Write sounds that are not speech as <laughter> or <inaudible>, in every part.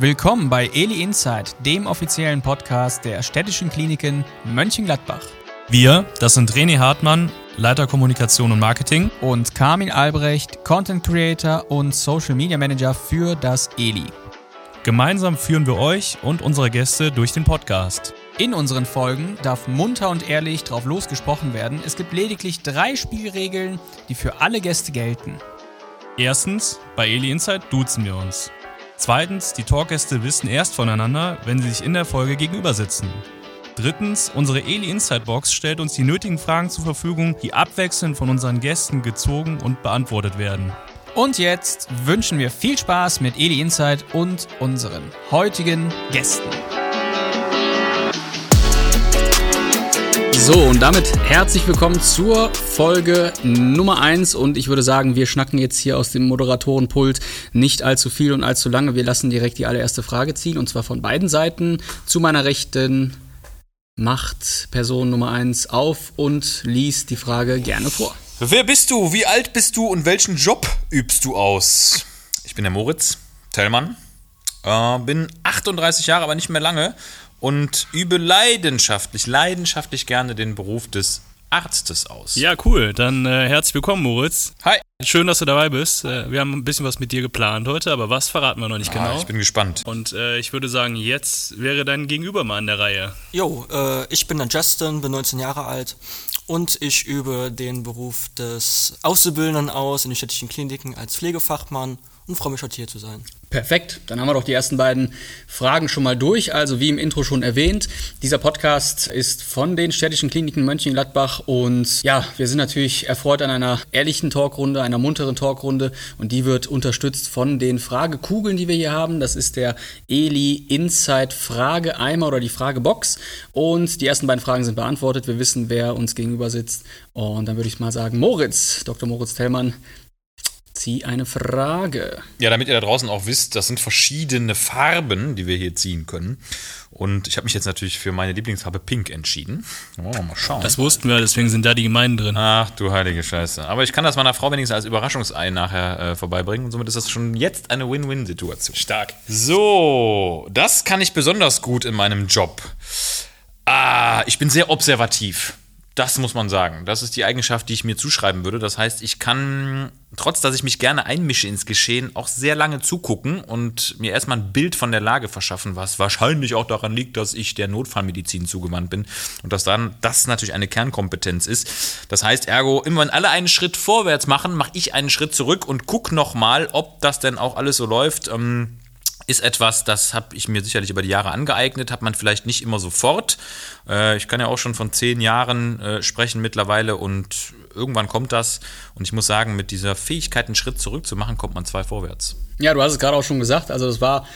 Willkommen bei Eli Insight, dem offiziellen Podcast der städtischen Kliniken Mönchengladbach. Wir, das sind René Hartmann, Leiter Kommunikation und Marketing. Und Carmin Albrecht, Content Creator und Social Media Manager für das Eli. Gemeinsam führen wir euch und unsere Gäste durch den Podcast. In unseren Folgen darf munter und ehrlich drauf losgesprochen werden. Es gibt lediglich drei Spielregeln, die für alle Gäste gelten. Erstens, bei Eli Insight duzen wir uns. Zweitens, die Talkgäste wissen erst voneinander, wenn sie sich in der Folge gegenüber sitzen. Drittens, unsere Eli Insight Box stellt uns die nötigen Fragen zur Verfügung, die abwechselnd von unseren Gästen gezogen und beantwortet werden. Und jetzt wünschen wir viel Spaß mit Eli Insight und unseren heutigen Gästen. So, und damit herzlich willkommen zur Folge Nummer 1. Und ich würde sagen, wir schnacken jetzt hier aus dem Moderatorenpult nicht allzu viel und allzu lange. Wir lassen direkt die allererste Frage ziehen, und zwar von beiden Seiten. Zu meiner Rechten macht Person Nummer 1 auf und liest die Frage gerne vor. Wer bist du? Wie alt bist du und welchen Job übst du aus? Ich bin der Moritz Tellmann, äh, bin 38 Jahre, aber nicht mehr lange und übe leidenschaftlich, leidenschaftlich gerne den Beruf des Arztes aus. Ja, cool. Dann äh, herzlich willkommen, Moritz. Hi. Schön, dass du dabei bist. Äh, wir haben ein bisschen was mit dir geplant heute, aber was verraten wir noch nicht Ah, genau. ich bin gespannt. und äh, ich würde sagen, jetzt wäre dein Gegenüber mal an der Reihe. Jo, äh, ich bin der Justin, bin 19 Jahre alt und ich übe den Beruf des Auszubildenden aus in den städtischen Kliniken als Pflegefachmann und freue mich heute hier zu sein. Perfekt, dann haben wir doch die ersten beiden Fragen schon mal durch. Also wie im Intro schon erwähnt, dieser Podcast ist von den städtischen Kliniken Mönchengladbach und ja, wir sind natürlich erfreut an einer ehrlichen Talkrunde, einer munteren Talkrunde und die wird unterstützt von den Fragekugeln, die wir hier haben. Das ist der Eli Insight Frageeimer oder die Fragebox und die ersten beiden Fragen sind beantwortet. Wir wissen, wer uns gegenüber sitzt und dann würde ich mal sagen, Moritz, Dr. Moritz Tellmann, zieh eine Frage. Ja, damit ihr da draußen auch wisst, das sind verschiedene Farben, die wir hier ziehen können. Und ich habe mich jetzt natürlich für meine Lieblingsfarbe Pink entschieden. Oh, mal schauen. Das wussten wir, deswegen sind da die Gemeinden drin. Ach du heilige Scheiße. Aber ich kann das meiner Frau wenigstens als Überraschungsei nachher äh, vorbeibringen. Und somit ist das schon jetzt eine Win-Win-Situation. Stark. So, das kann ich besonders gut in meinem Job. Ah, ich bin sehr observativ. Das muss man sagen. Das ist die Eigenschaft, die ich mir zuschreiben würde. Das heißt, ich kann, trotz dass ich mich gerne einmische ins Geschehen, auch sehr lange zugucken und mir erstmal ein Bild von der Lage verschaffen, was wahrscheinlich auch daran liegt, dass ich der Notfallmedizin zugewandt bin und dass dann das natürlich eine Kernkompetenz ist. Das heißt, ergo, immer wenn alle einen Schritt vorwärts machen, mache ich einen Schritt zurück und gucke nochmal, ob das denn auch alles so läuft. Ähm, ist etwas, das habe ich mir sicherlich über die Jahre angeeignet, hat man vielleicht nicht immer sofort. Äh, ich kann ja auch schon von zehn Jahren äh, sprechen mittlerweile und irgendwann kommt das. Und ich muss sagen, mit dieser Fähigkeit, einen Schritt zurück zu machen, kommt man zwei vorwärts. Ja, du hast es gerade auch schon gesagt. Also das war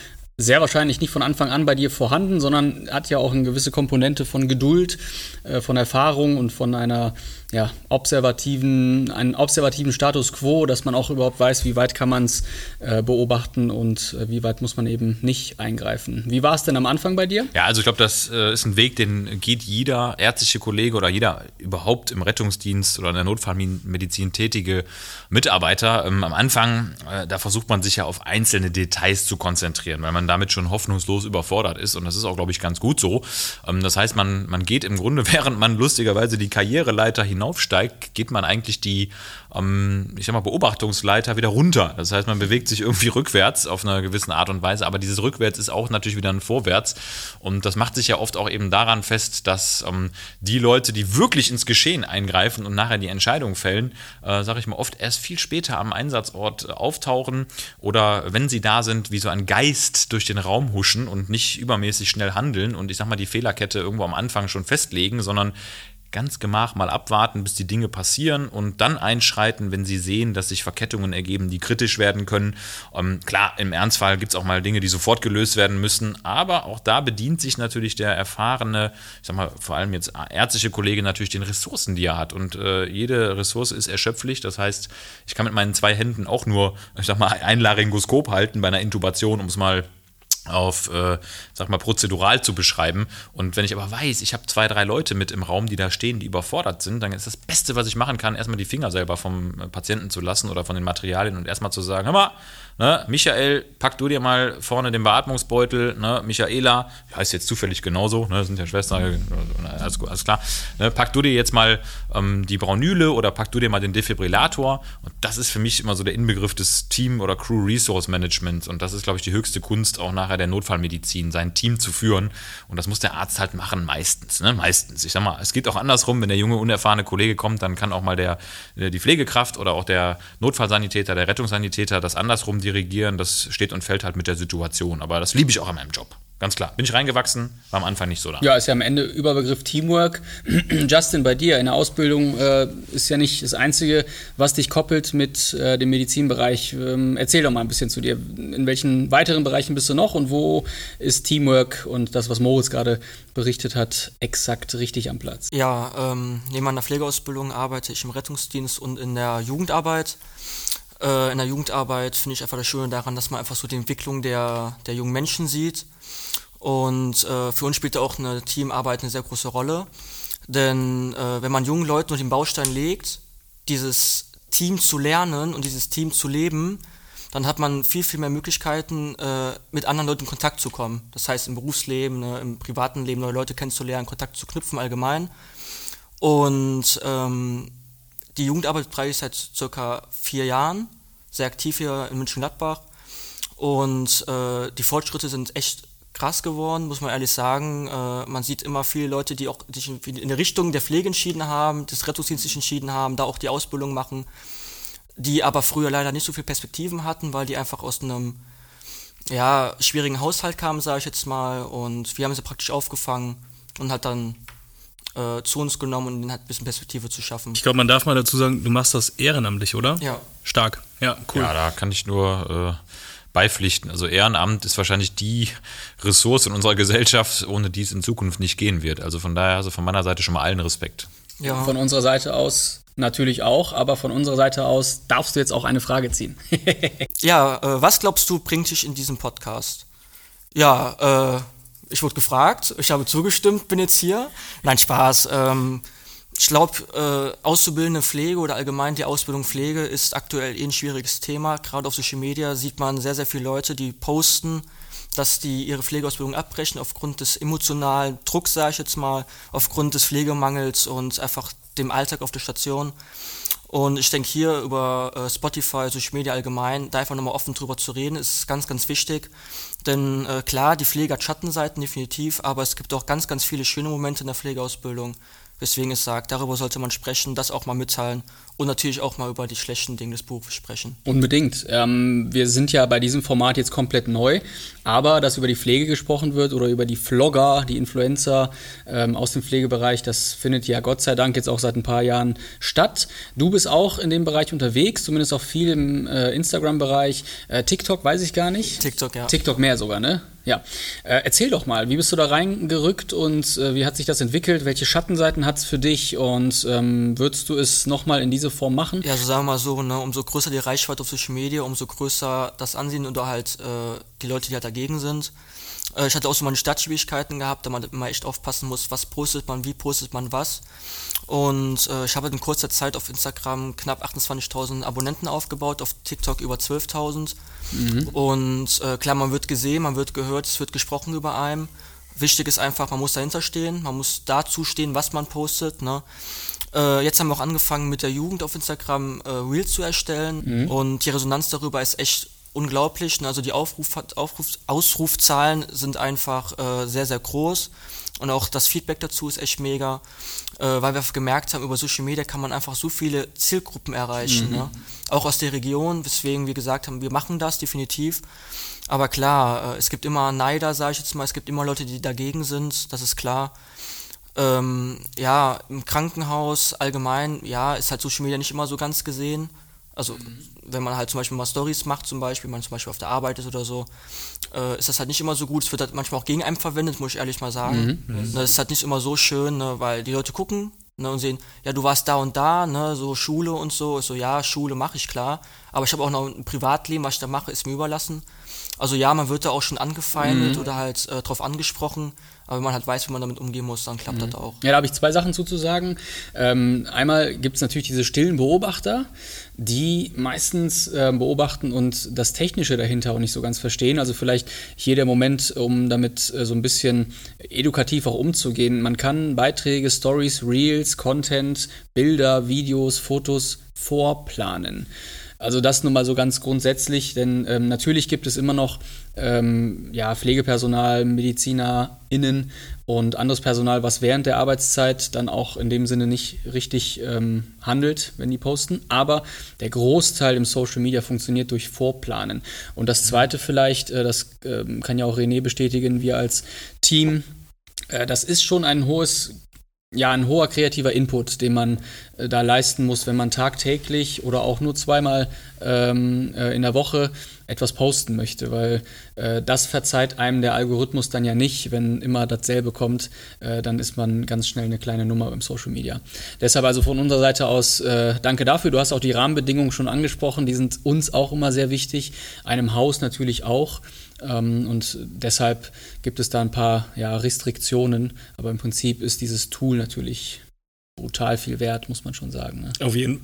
sehr wahrscheinlich nicht von Anfang an bei dir vorhanden, sondern hat ja auch eine gewisse Komponente von Geduld, äh, von Erfahrung und von einer ja, observativen, einen observativen Status quo, dass man auch überhaupt weiß, wie weit kann man es äh, beobachten und äh, wie weit muss man eben nicht eingreifen. Wie war es denn am Anfang bei dir? Ja, also ich glaube, das äh, ist ein Weg, den geht jeder ärztliche Kollege oder jeder überhaupt im Rettungsdienst oder in der Notfallmedizin tätige Mitarbeiter. Ähm, am Anfang, äh, da versucht man sich ja auf einzelne Details zu konzentrieren, weil man damit schon hoffnungslos überfordert ist. Und das ist auch, glaube ich, ganz gut so. Ähm, das heißt, man, man geht im Grunde, <laughs> während man lustigerweise die Karriereleiter hinaufsteigt, geht man eigentlich die, ähm, ich sag mal, Beobachtungsleiter wieder runter. Das heißt, man bewegt sich irgendwie rückwärts auf einer gewissen Art und Weise, aber dieses Rückwärts ist auch natürlich wieder ein Vorwärts. Und das macht sich ja oft auch eben daran fest, dass ähm, die Leute, die wirklich ins Geschehen eingreifen und nachher die Entscheidung fällen, äh, sage ich mal, oft erst viel später am Einsatzort äh, auftauchen oder wenn sie da sind, wie so ein Geist durch den Raum huschen und nicht übermäßig schnell handeln und ich sag mal, die Fehlerkette irgendwo am Anfang schon festlegen, sondern ganz gemach mal abwarten, bis die Dinge passieren und dann einschreiten, wenn sie sehen, dass sich Verkettungen ergeben, die kritisch werden können. Ähm, klar, im Ernstfall gibt es auch mal Dinge, die sofort gelöst werden müssen, aber auch da bedient sich natürlich der erfahrene, ich sag mal, vor allem jetzt ärztliche Kollege natürlich den Ressourcen, die er hat. Und äh, jede Ressource ist erschöpflich. Das heißt, ich kann mit meinen zwei Händen auch nur, ich sag mal, ein Laryngoskop halten bei einer Intubation, um es mal auf, äh, sag mal, prozedural zu beschreiben. Und wenn ich aber weiß, ich habe zwei, drei Leute mit im Raum, die da stehen, die überfordert sind, dann ist das Beste, was ich machen kann, erstmal die Finger selber vom Patienten zu lassen oder von den Materialien und erstmal zu sagen, hör mal, Ne? Michael, pack du dir mal vorne den Beatmungsbeutel. Ne? Michaela, heißt jetzt zufällig genauso, ne? sind ja Schwestern, alles, alles klar. Ne? Pack du dir jetzt mal ähm, die Braunüle oder pack du dir mal den Defibrillator. Und das ist für mich immer so der Inbegriff des Team- oder Crew-Resource Managements. Und das ist, glaube ich, die höchste Kunst auch nachher der Notfallmedizin, sein Team zu führen. Und das muss der Arzt halt machen, meistens. Ne? Meistens. Ich sag mal, es geht auch andersrum, wenn der junge, unerfahrene Kollege kommt, dann kann auch mal der, die Pflegekraft oder auch der Notfallsanitäter, der Rettungssanitäter das andersrum dirigieren. Das steht und fällt halt mit der Situation. Aber das liebe ich auch an meinem Job. Ganz klar. Bin ich reingewachsen, war am Anfang nicht so da. Ja, ist ja am Ende Überbegriff Teamwork. <clears throat> Justin, bei dir in der Ausbildung äh, ist ja nicht das Einzige, was dich koppelt mit äh, dem Medizinbereich. Ähm, erzähl doch mal ein bisschen zu dir. In welchen weiteren Bereichen bist du noch und wo ist Teamwork und das, was Moritz gerade berichtet hat, exakt richtig am Platz? Ja, ähm, neben meiner Pflegeausbildung arbeite ich im Rettungsdienst und in der Jugendarbeit. Äh, in der Jugendarbeit finde ich einfach das Schöne daran, dass man einfach so die Entwicklung der, der jungen Menschen sieht und äh, für uns spielt auch eine Teamarbeit eine sehr große Rolle. Denn äh, wenn man jungen Leuten nur den Baustein legt, dieses Team zu lernen und dieses Team zu leben, dann hat man viel, viel mehr Möglichkeiten, äh, mit anderen Leuten in Kontakt zu kommen. Das heißt, im Berufsleben, ne, im privaten Leben neue Leute kennenzulernen, Kontakt zu knüpfen allgemein. Und ähm, die Jugendarbeit betreibe ich seit circa vier Jahren, sehr aktiv hier in München-Gladbach. Und äh, die Fortschritte sind echt krass geworden, muss man ehrlich sagen. Äh, man sieht immer viele Leute, die auch sich in, in der Richtung der Pflege entschieden haben, des Rettungsdienstes entschieden haben, da auch die Ausbildung machen, die aber früher leider nicht so viele Perspektiven hatten, weil die einfach aus einem ja, schwierigen Haushalt kamen, sage ich jetzt mal. Und wir haben sie praktisch aufgefangen und hat dann äh, zu uns genommen, um ihnen halt ein bisschen Perspektive zu schaffen. Ich glaube, man darf mal dazu sagen, du machst das ehrenamtlich, oder? Ja. Stark. Ja, cool. Ja, da kann ich nur äh, beipflichten. Also Ehrenamt ist wahrscheinlich die Ressource in unserer Gesellschaft, ohne die es in Zukunft nicht gehen wird. Also von daher, also von meiner Seite schon mal allen Respekt. Ja. Von unserer Seite aus natürlich auch, aber von unserer Seite aus darfst du jetzt auch eine Frage ziehen. <laughs> ja, äh, was glaubst du, bringt dich in diesem Podcast? Ja, äh, ich wurde gefragt, ich habe zugestimmt, bin jetzt hier. Nein, Spaß. Ähm, ich glaube, äh, auszubildende Pflege oder allgemein die Ausbildung Pflege ist aktuell eh ein schwieriges Thema. Gerade auf Social Media sieht man sehr, sehr viele Leute, die posten, dass die ihre Pflegeausbildung abbrechen aufgrund des emotionalen Drucks, sage ich jetzt mal, aufgrund des Pflegemangels und einfach dem Alltag auf der Station. Und ich denke hier über äh, Spotify, Social Media allgemein, da einfach nochmal offen drüber zu reden, ist ganz, ganz wichtig. Denn äh, klar, die Pflege hat Schattenseiten definitiv, aber es gibt auch ganz, ganz viele schöne Momente in der Pflegeausbildung. Weswegen ich sage, darüber sollte man sprechen, das auch mal mitteilen und natürlich auch mal über die schlechten Dinge des Berufs sprechen. Unbedingt. Ähm, wir sind ja bei diesem Format jetzt komplett neu, aber dass über die Pflege gesprochen wird oder über die Vlogger, die Influencer ähm, aus dem Pflegebereich, das findet ja Gott sei Dank jetzt auch seit ein paar Jahren statt. Du bist auch in dem Bereich unterwegs, zumindest auch viel im äh, Instagram-Bereich. Äh, TikTok weiß ich gar nicht. TikTok, ja. TikTok mehr sogar, ne? Ja, äh, erzähl doch mal, wie bist du da reingerückt und äh, wie hat sich das entwickelt? Welche Schattenseiten hat es für dich und ähm, würdest du es nochmal in diese Form machen? Ja, so sagen wir mal so, ne, umso größer die Reichweite auf Social Media, umso größer das Ansehen oder halt äh, die Leute, die halt dagegen sind. Äh, ich hatte auch so meine Startschwierigkeiten gehabt, da man immer echt aufpassen muss, was postet man, wie postet man was. Und äh, ich habe in kurzer Zeit auf Instagram knapp 28.000 Abonnenten aufgebaut, auf TikTok über 12.000. Mhm. Und äh, klar, man wird gesehen, man wird gehört, es wird gesprochen über einem. Wichtig ist einfach, man muss dahinter stehen, man muss dazu stehen, was man postet. Ne? Äh, jetzt haben wir auch angefangen mit der Jugend auf Instagram äh, Reels zu erstellen mhm. und die Resonanz darüber ist echt unglaublich. Also die Aufruf, Aufruf, Ausrufzahlen sind einfach äh, sehr, sehr groß. Und auch das Feedback dazu ist echt mega, äh, weil wir gemerkt haben, über Social Media kann man einfach so viele Zielgruppen erreichen. Mhm. Ne? Auch aus der Region, weswegen wir gesagt haben, wir machen das definitiv. Aber klar, äh, es gibt immer Neider, sage ich jetzt mal, es gibt immer Leute, die dagegen sind, das ist klar. Ähm, ja, im Krankenhaus allgemein, ja, ist halt Social Media nicht immer so ganz gesehen. Also mhm. Wenn man halt zum Beispiel mal Stories macht, zum Beispiel, man zum Beispiel auf der Arbeit ist oder so, äh, ist das halt nicht immer so gut. Es wird halt manchmal auch gegen einen verwendet, muss ich ehrlich mal sagen. Mhm. mhm. Das ist halt nicht immer so schön, ne, weil die Leute gucken ne, und sehen, ja, du warst da und da, ne, so Schule und so. Ich so, ja, Schule mache ich klar, aber ich habe auch noch ein Privatleben, was ich da mache, ist mir überlassen. Also ja, man wird da auch schon angefeindet mhm. oder halt äh, drauf angesprochen, aber wenn man halt weiß, wie man damit umgehen muss, dann klappt mhm. das auch. Ja, da habe ich zwei Sachen zuzusagen. Ähm, einmal gibt es natürlich diese stillen Beobachter, die meistens äh, beobachten und das Technische dahinter auch nicht so ganz verstehen. Also vielleicht hier der Moment, um damit äh, so ein bisschen edukativ auch umzugehen. Man kann Beiträge, Stories, Reels, Content, Bilder, Videos, Fotos vorplanen. Also das nun mal so ganz grundsätzlich, denn ähm, natürlich gibt es immer noch ähm, ja, Pflegepersonal, MedizinerInnen und anderes Personal, was während der Arbeitszeit dann auch in dem Sinne nicht richtig ähm, handelt, wenn die posten. Aber der Großteil im Social Media funktioniert durch Vorplanen. Und das Zweite vielleicht, äh, das äh, kann ja auch René bestätigen, wir als Team, äh, das ist schon ein hohes ja, ein hoher kreativer Input, den man äh, da leisten muss, wenn man tagtäglich oder auch nur zweimal ähm, äh, in der Woche etwas posten möchte, weil äh, das verzeiht einem der Algorithmus dann ja nicht, wenn immer dasselbe kommt, äh, dann ist man ganz schnell eine kleine Nummer im Social Media. Deshalb also von unserer Seite aus äh, danke dafür. Du hast auch die Rahmenbedingungen schon angesprochen, die sind uns auch immer sehr wichtig, einem Haus natürlich auch. Ähm, und deshalb gibt es da ein paar ja, Restriktionen, aber im Prinzip ist dieses Tool natürlich brutal viel wert, muss man schon sagen. Ne? Auf, jeden,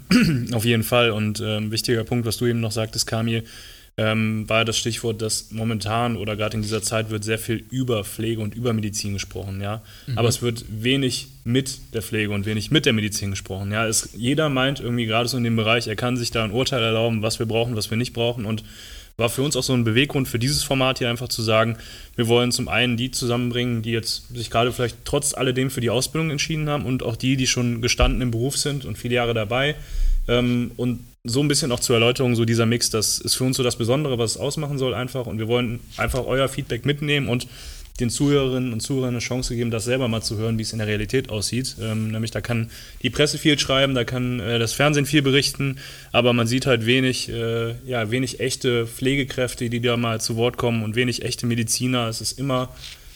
<clears throat> auf jeden Fall. Und äh, ein wichtiger Punkt, was du eben noch sagtest, Kamil, ähm, war das Stichwort, dass momentan oder gerade in dieser Zeit wird sehr viel über Pflege und über Medizin gesprochen, ja. Mhm. Aber es wird wenig mit der Pflege und wenig mit der Medizin gesprochen, ja. Es, jeder meint irgendwie gerade so in dem Bereich, er kann sich da ein Urteil erlauben, was wir brauchen, was wir nicht brauchen und war für uns auch so ein Beweggrund für dieses Format hier einfach zu sagen, wir wollen zum einen die zusammenbringen, die jetzt sich gerade vielleicht trotz alledem für die Ausbildung entschieden haben und auch die, die schon gestanden im Beruf sind und viele Jahre dabei. Ähm, und so ein bisschen auch zur Erläuterung, so dieser Mix, das ist für uns so das Besondere, was es ausmachen soll einfach. Und wir wollen einfach euer Feedback mitnehmen und den Zuhörerinnen und Zuhörern eine Chance geben, das selber mal zu hören, wie es in der Realität aussieht. Ähm, nämlich da kann die Presse viel schreiben, da kann äh, das Fernsehen viel berichten, aber man sieht halt wenig, äh, ja, wenig echte Pflegekräfte, die da mal zu Wort kommen und wenig echte Mediziner. Es ist immer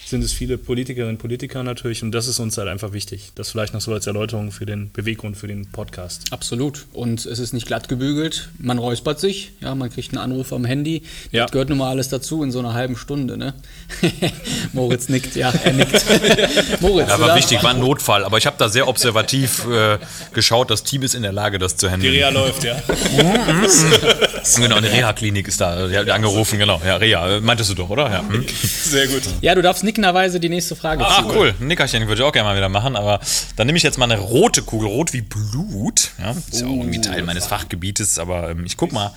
sind es viele Politikerinnen und Politiker natürlich und das ist uns halt einfach wichtig. Das vielleicht noch so als Erläuterung für den Beweggrund für den Podcast. Absolut. Und es ist nicht glatt gebügelt. Man räuspert sich, ja, man kriegt einen Anruf am Handy. Ja. Das gehört nun mal alles dazu in so einer halben Stunde, ne? <laughs> Moritz nickt, ja, er nickt. <laughs> <laughs> Moritz. Ja, war wichtig, war ein Notfall, aber ich habe da sehr observativ äh, geschaut, das Team ist in der Lage, das zu handeln. Die Reha läuft, ja. genau, eine Reha-Klinik ist da, die hat angerufen, genau. Ja, Reha, meintest du doch, oder? Ja. Hm. Sehr gut. Ja, du darfst nicken nickenderweise die nächste Frage Ach, zu. cool. Ein Nickerchen würde ich auch gerne mal wieder machen, aber dann nehme ich jetzt mal eine rote Kugel, rot wie Blut. Ja, ist ja auch irgendwie Teil meines Fachgebietes, aber ähm, ich guck mal.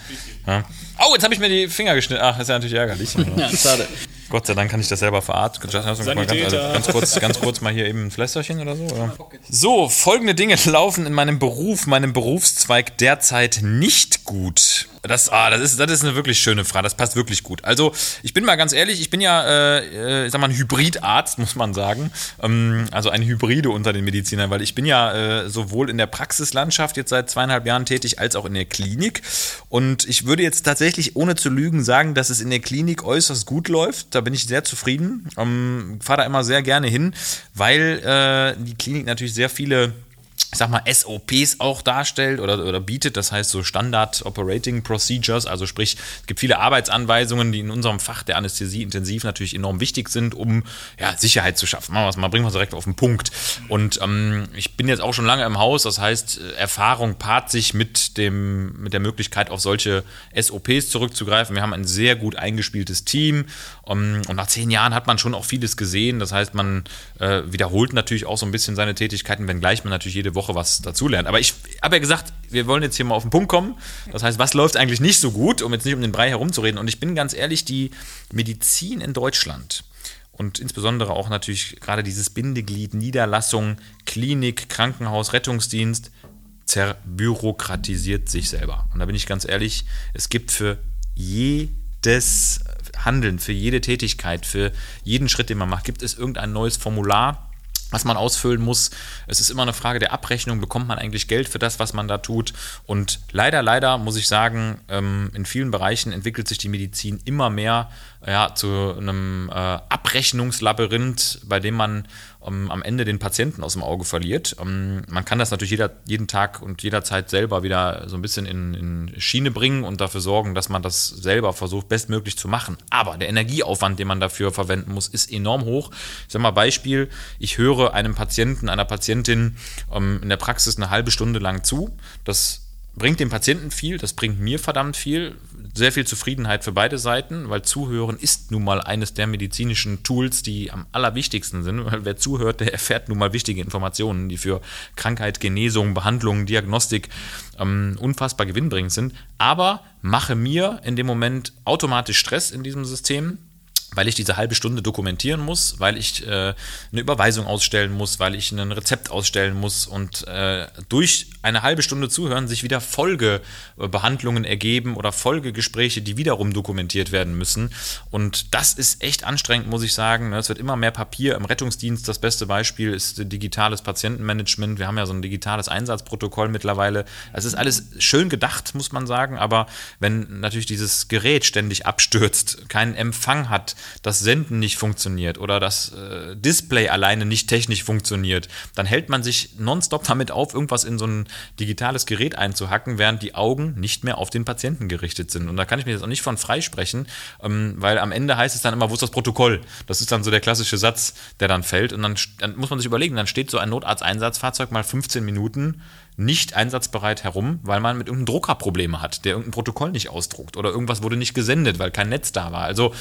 Ja. Oh, jetzt habe ich mir die Finger geschnitten. Ach, ist ja natürlich ärgerlich. <laughs> ja, schade. Gott sei Dank kann ich das selber verarten. Ganz, ganz, kurz, ganz kurz mal hier eben ein Flässerchen oder so. Oder? So, folgende Dinge <laughs> laufen in meinem Beruf, meinem Berufszweig derzeit nicht gut. Das, ah, das, ist, das ist eine wirklich schöne Frage. Das passt wirklich gut. Also, ich bin mal ganz ehrlich, ich bin ja, äh, ich sag mal, ein Hybridarzt, <laughs> muss man sagen. Ähm, also ein Hybride unter den Medizinern, weil ich bin ja äh, sowohl in der Praxislandschaft jetzt seit zweieinhalb Jahren tätig, als auch in der Klinik. Und ich würde jetzt tatsächlich, ohne zu lügen, sagen, dass es in der Klinik äußerst gut läuft. Da bin ich sehr zufrieden. Ähm, Fahre da immer sehr gerne hin, weil äh, die Klinik natürlich sehr viele ich sag mal, SOPs auch darstellt oder, oder bietet, das heißt so Standard Operating Procedures, also sprich, es gibt viele Arbeitsanweisungen, die in unserem Fach der Anästhesie intensiv natürlich enorm wichtig sind, um ja, Sicherheit zu schaffen. Machen wir es mal, bringen wir es direkt auf den Punkt. Und ähm, ich bin jetzt auch schon lange im Haus, das heißt, Erfahrung paart sich mit, dem, mit der Möglichkeit, auf solche SOPs zurückzugreifen. Wir haben ein sehr gut eingespieltes Team ähm, und nach zehn Jahren hat man schon auch vieles gesehen. Das heißt, man äh, wiederholt natürlich auch so ein bisschen seine Tätigkeiten, wenngleich man natürlich jede Woche was dazulernt. Aber ich habe ja gesagt, wir wollen jetzt hier mal auf den Punkt kommen. Das heißt, was läuft eigentlich nicht so gut, um jetzt nicht um den Brei herumzureden. Und ich bin ganz ehrlich, die Medizin in Deutschland und insbesondere auch natürlich gerade dieses Bindeglied Niederlassung, Klinik, Krankenhaus, Rettungsdienst zerbürokratisiert sich selber. Und da bin ich ganz ehrlich, es gibt für jedes Handeln, für jede Tätigkeit, für jeden Schritt, den man macht, gibt es irgendein neues Formular, was man ausfüllen muss. Es ist immer eine Frage der Abrechnung. Bekommt man eigentlich Geld für das, was man da tut? Und leider, leider muss ich sagen, ähm, in vielen Bereichen entwickelt sich die Medizin immer mehr ja, zu einem äh, Abrechnungslabyrinth, bei dem man ähm, am Ende den Patienten aus dem Auge verliert. Ähm, man kann das natürlich jeder, jeden Tag und jederzeit selber wieder so ein bisschen in, in Schiene bringen und dafür sorgen, dass man das selber versucht, bestmöglich zu machen. Aber der Energieaufwand, den man dafür verwenden muss, ist enorm hoch. Ich sage mal Beispiel, ich höre einem Patienten, einer Patientin ähm, in der Praxis eine halbe Stunde lang zu. Das bringt dem Patienten viel, das bringt mir verdammt viel, sehr viel Zufriedenheit für beide Seiten, weil Zuhören ist nun mal eines der medizinischen Tools, die am allerwichtigsten sind, weil wer zuhört, der erfährt nun mal wichtige Informationen, die für Krankheit, Genesung, Behandlung, Diagnostik ähm, unfassbar gewinnbringend sind, aber mache mir in dem Moment automatisch Stress in diesem System, weil ich diese halbe Stunde dokumentieren muss, weil ich äh, eine Überweisung ausstellen muss, weil ich ein Rezept ausstellen muss und äh, durch eine halbe Stunde zuhören sich wieder Folgebehandlungen ergeben oder Folgegespräche, die wiederum dokumentiert werden müssen. Und das ist echt anstrengend, muss ich sagen. Ne? Es wird immer mehr Papier im Rettungsdienst. Das beste Beispiel ist digitales Patientenmanagement. Wir haben ja so ein digitales Einsatzprotokoll mittlerweile. Es ist alles schön gedacht, muss man sagen, aber wenn natürlich dieses Gerät ständig abstürzt, keinen Empfang hat, das Senden nicht funktioniert oder das äh, Display alleine nicht technisch funktioniert, dann hält man sich nonstop damit auf, irgendwas in so ein digitales Gerät einzuhacken, während die Augen nicht mehr auf den Patienten gerichtet sind. Und da kann ich mir jetzt auch nicht von freisprechen, ähm, weil am Ende heißt es dann immer, wo ist das Protokoll? Das ist dann so der klassische Satz, der dann fällt. Und dann, dann muss man sich überlegen, dann steht so ein Notarzteinsatzfahrzeug mal 15 Minuten nicht einsatzbereit herum, weil man mit irgendeinem Drucker Probleme hat, der irgendein Protokoll nicht ausdruckt oder irgendwas wurde nicht gesendet, weil kein Netz da war. Also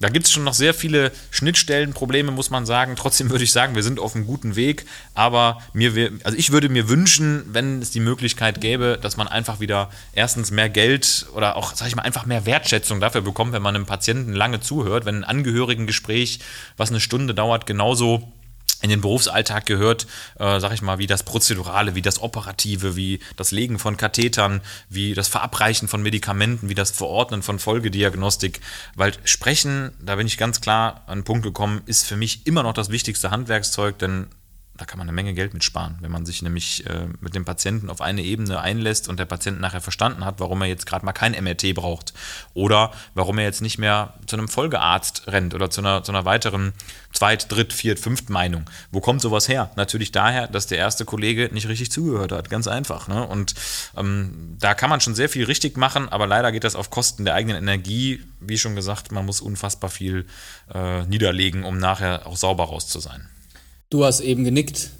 da gibt es schon noch sehr viele Schnittstellenprobleme, muss man sagen. Trotzdem würde ich sagen, wir sind auf einem guten Weg, aber mir, also ich würde mir wünschen, wenn es die Möglichkeit gäbe, dass man einfach wieder erstens mehr Geld oder auch, sag ich mal, einfach mehr Wertschätzung dafür bekommt, wenn man einem Patienten lange zuhört, wenn ein Angehörigengespräch, was eine Stunde dauert, genauso in den Berufsalltag gehört, äh, sag ich mal, wie das Prozedurale, wie das Operative, wie das Legen von Kathetern, wie das Verabreichen von Medikamenten, wie das Verordnen von Folgediagnostik. Weil Sprechen, da bin ich ganz klar an den Punkt gekommen, ist für mich immer noch das wichtigste Handwerkszeug, denn da kann man eine Menge Geld mitsparen, wenn man sich nämlich äh, mit dem Patienten auf eine Ebene einlässt und der Patient nachher verstanden hat, warum er jetzt gerade mal kein MRT braucht oder warum er jetzt nicht mehr zu einem Folgearzt rennt oder zu einer, zu einer weiteren Zweit-, Dritt-, Viert-, Fünft Meinung. Wo kommt sowas her? Natürlich daher, dass der erste Kollege nicht richtig zugehört hat, ganz einfach. Ne? Und ähm, da kann man schon sehr viel richtig machen, aber leider geht das auf Kosten der eigenen Energie. Wie schon gesagt, man muss unfassbar viel äh, niederlegen, um nachher auch sauber raus zu sein. Du hast eben genickt.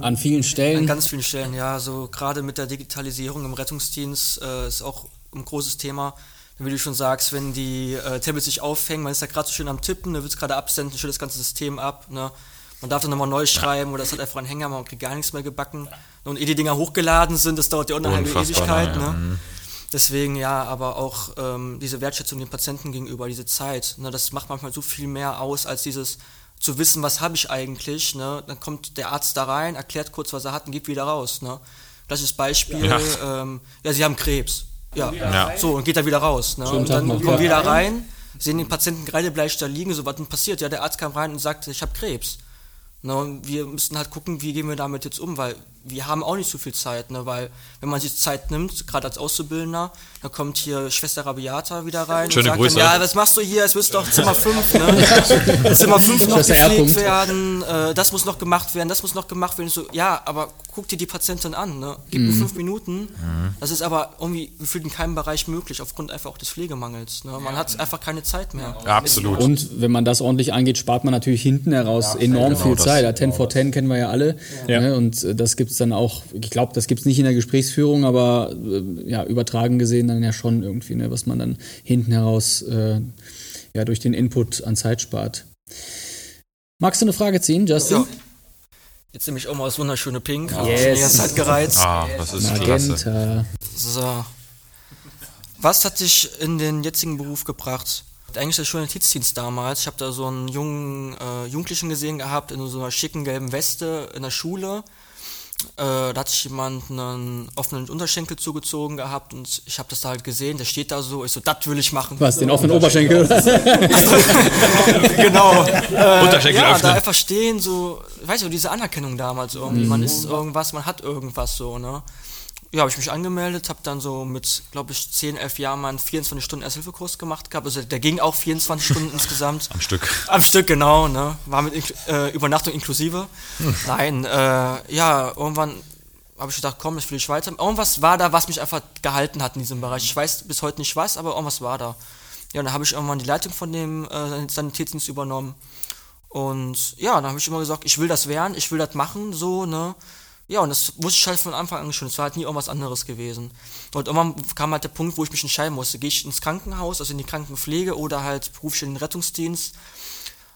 An vielen Stellen. An ganz vielen Stellen, ja. So gerade mit der Digitalisierung im Rettungsdienst äh, ist auch ein großes Thema. Wie du schon sagst, wenn die äh, Tablets sich aufhängen, man ist da gerade so schön am Tippen, da wird es gerade absenden, stellt das ganze System ab. Ne? Man darf dann nochmal neu schreiben oder es hat einfach einen Hänger, man kriegt gar nichts mehr gebacken. Und ehe die Dinger hochgeladen sind, das dauert ja auch eine Ewigkeit. Ne? Mhm. Deswegen ja, aber auch ähm, diese Wertschätzung dem Patienten gegenüber, diese Zeit, ne, das macht manchmal so viel mehr aus als dieses, zu wissen, was habe ich eigentlich. Ne? Dann kommt der Arzt da rein, erklärt kurz, was er hat und geht wieder raus. Ne? Gleiches Beispiel, ja. Ähm, ja, Sie haben Krebs. Ja. ja. So, und geht da wieder raus. Ne? Und dann kommen wir da rein, sehen den Patienten kreidebleich da liegen, so was denn passiert. Ja, der Arzt kam rein und sagt, ich habe Krebs. Ne? Und wir müssen halt gucken, wie gehen wir damit jetzt um, weil wir haben auch nicht so viel Zeit, ne? weil wenn man sich Zeit nimmt, gerade als Auszubildender, dann kommt hier Schwester Rabiata wieder rein Schöne und sagt Grüße. Dann, ja, was machst du hier, es müsste doch Zimmer 5, ne? <laughs> Zimmer 5 noch gepflegt werden, äh, das muss noch gemacht werden, das muss noch gemacht werden. So, ja, aber guck dir die Patientin an, ne? gib mir mhm. fünf Minuten, mhm. das ist aber irgendwie gefühlt in keinem Bereich möglich, aufgrund einfach auch des Pflegemangels. Ne? Man hat einfach keine Zeit mehr. Ja, absolut. Und wenn man das ordentlich angeht, spart man natürlich hinten heraus ja, enorm genau viel Zeit. Ja, 10 for 10 kennen wir ja alle. Ne? Und äh, das gibt es dann auch, ich glaube, das gibt es nicht in der Gesprächsführung, aber äh, ja, übertragen gesehen dann ja schon irgendwie, ne, was man dann hinten heraus äh, ja, durch den Input an Zeit spart. Magst du eine Frage ziehen, Justin? Ja. Jetzt nehme ich auch mal das wunderschöne Pink. Ja. Yes. Ganze Zeit gereizt. Ah, das ist Magenta. Klasse. So. Was hat dich in den jetzigen Beruf gebracht? Eigentlich der Journalitätsdienst damals. Ich habe da so einen jungen äh, Jugendlichen gesehen gehabt in so einer schicken gelben Weste in der Schule. Äh, da hat sich jemand einen offenen Unterschenkel zugezogen gehabt und ich habe das da halt gesehen, der steht da so, ich so, das will ich machen. Was, den offenen Oberschenkel? <laughs> genau. Äh, Unterschenkel ja, öffnen. da einfach stehen, so, weißt du, diese Anerkennung damals irgendwie, mhm. man ist irgendwas, man hat irgendwas so, ne. Ja, habe ich mich angemeldet, habe dann so mit, glaube ich, 10, 11 Jahren mal einen 24 Stunden Ersthilfekurs gemacht gehabt. Also der ging auch 24 <laughs> Stunden insgesamt. Am Stück. Am Stück, genau, ne? War mit äh, Übernachtung inklusive. Hm. Nein, äh, ja, irgendwann habe ich gedacht, komm, ich will ich weiter. Irgendwas war da, was mich einfach gehalten hat in diesem Bereich. Ich weiß bis heute nicht was, aber irgendwas war da. Ja, dann habe ich irgendwann die Leitung von dem äh, Sanitätsdienst übernommen. Und ja, dann habe ich immer gesagt, ich will das werden, ich will das machen, so, ne? Ja, und das wusste ich halt von Anfang an schon. Es war halt nie irgendwas anderes gewesen. Und irgendwann kam halt der Punkt, wo ich mich entscheiden musste. Gehe ich ins Krankenhaus, also in die Krankenpflege oder halt beruflich in den Rettungsdienst.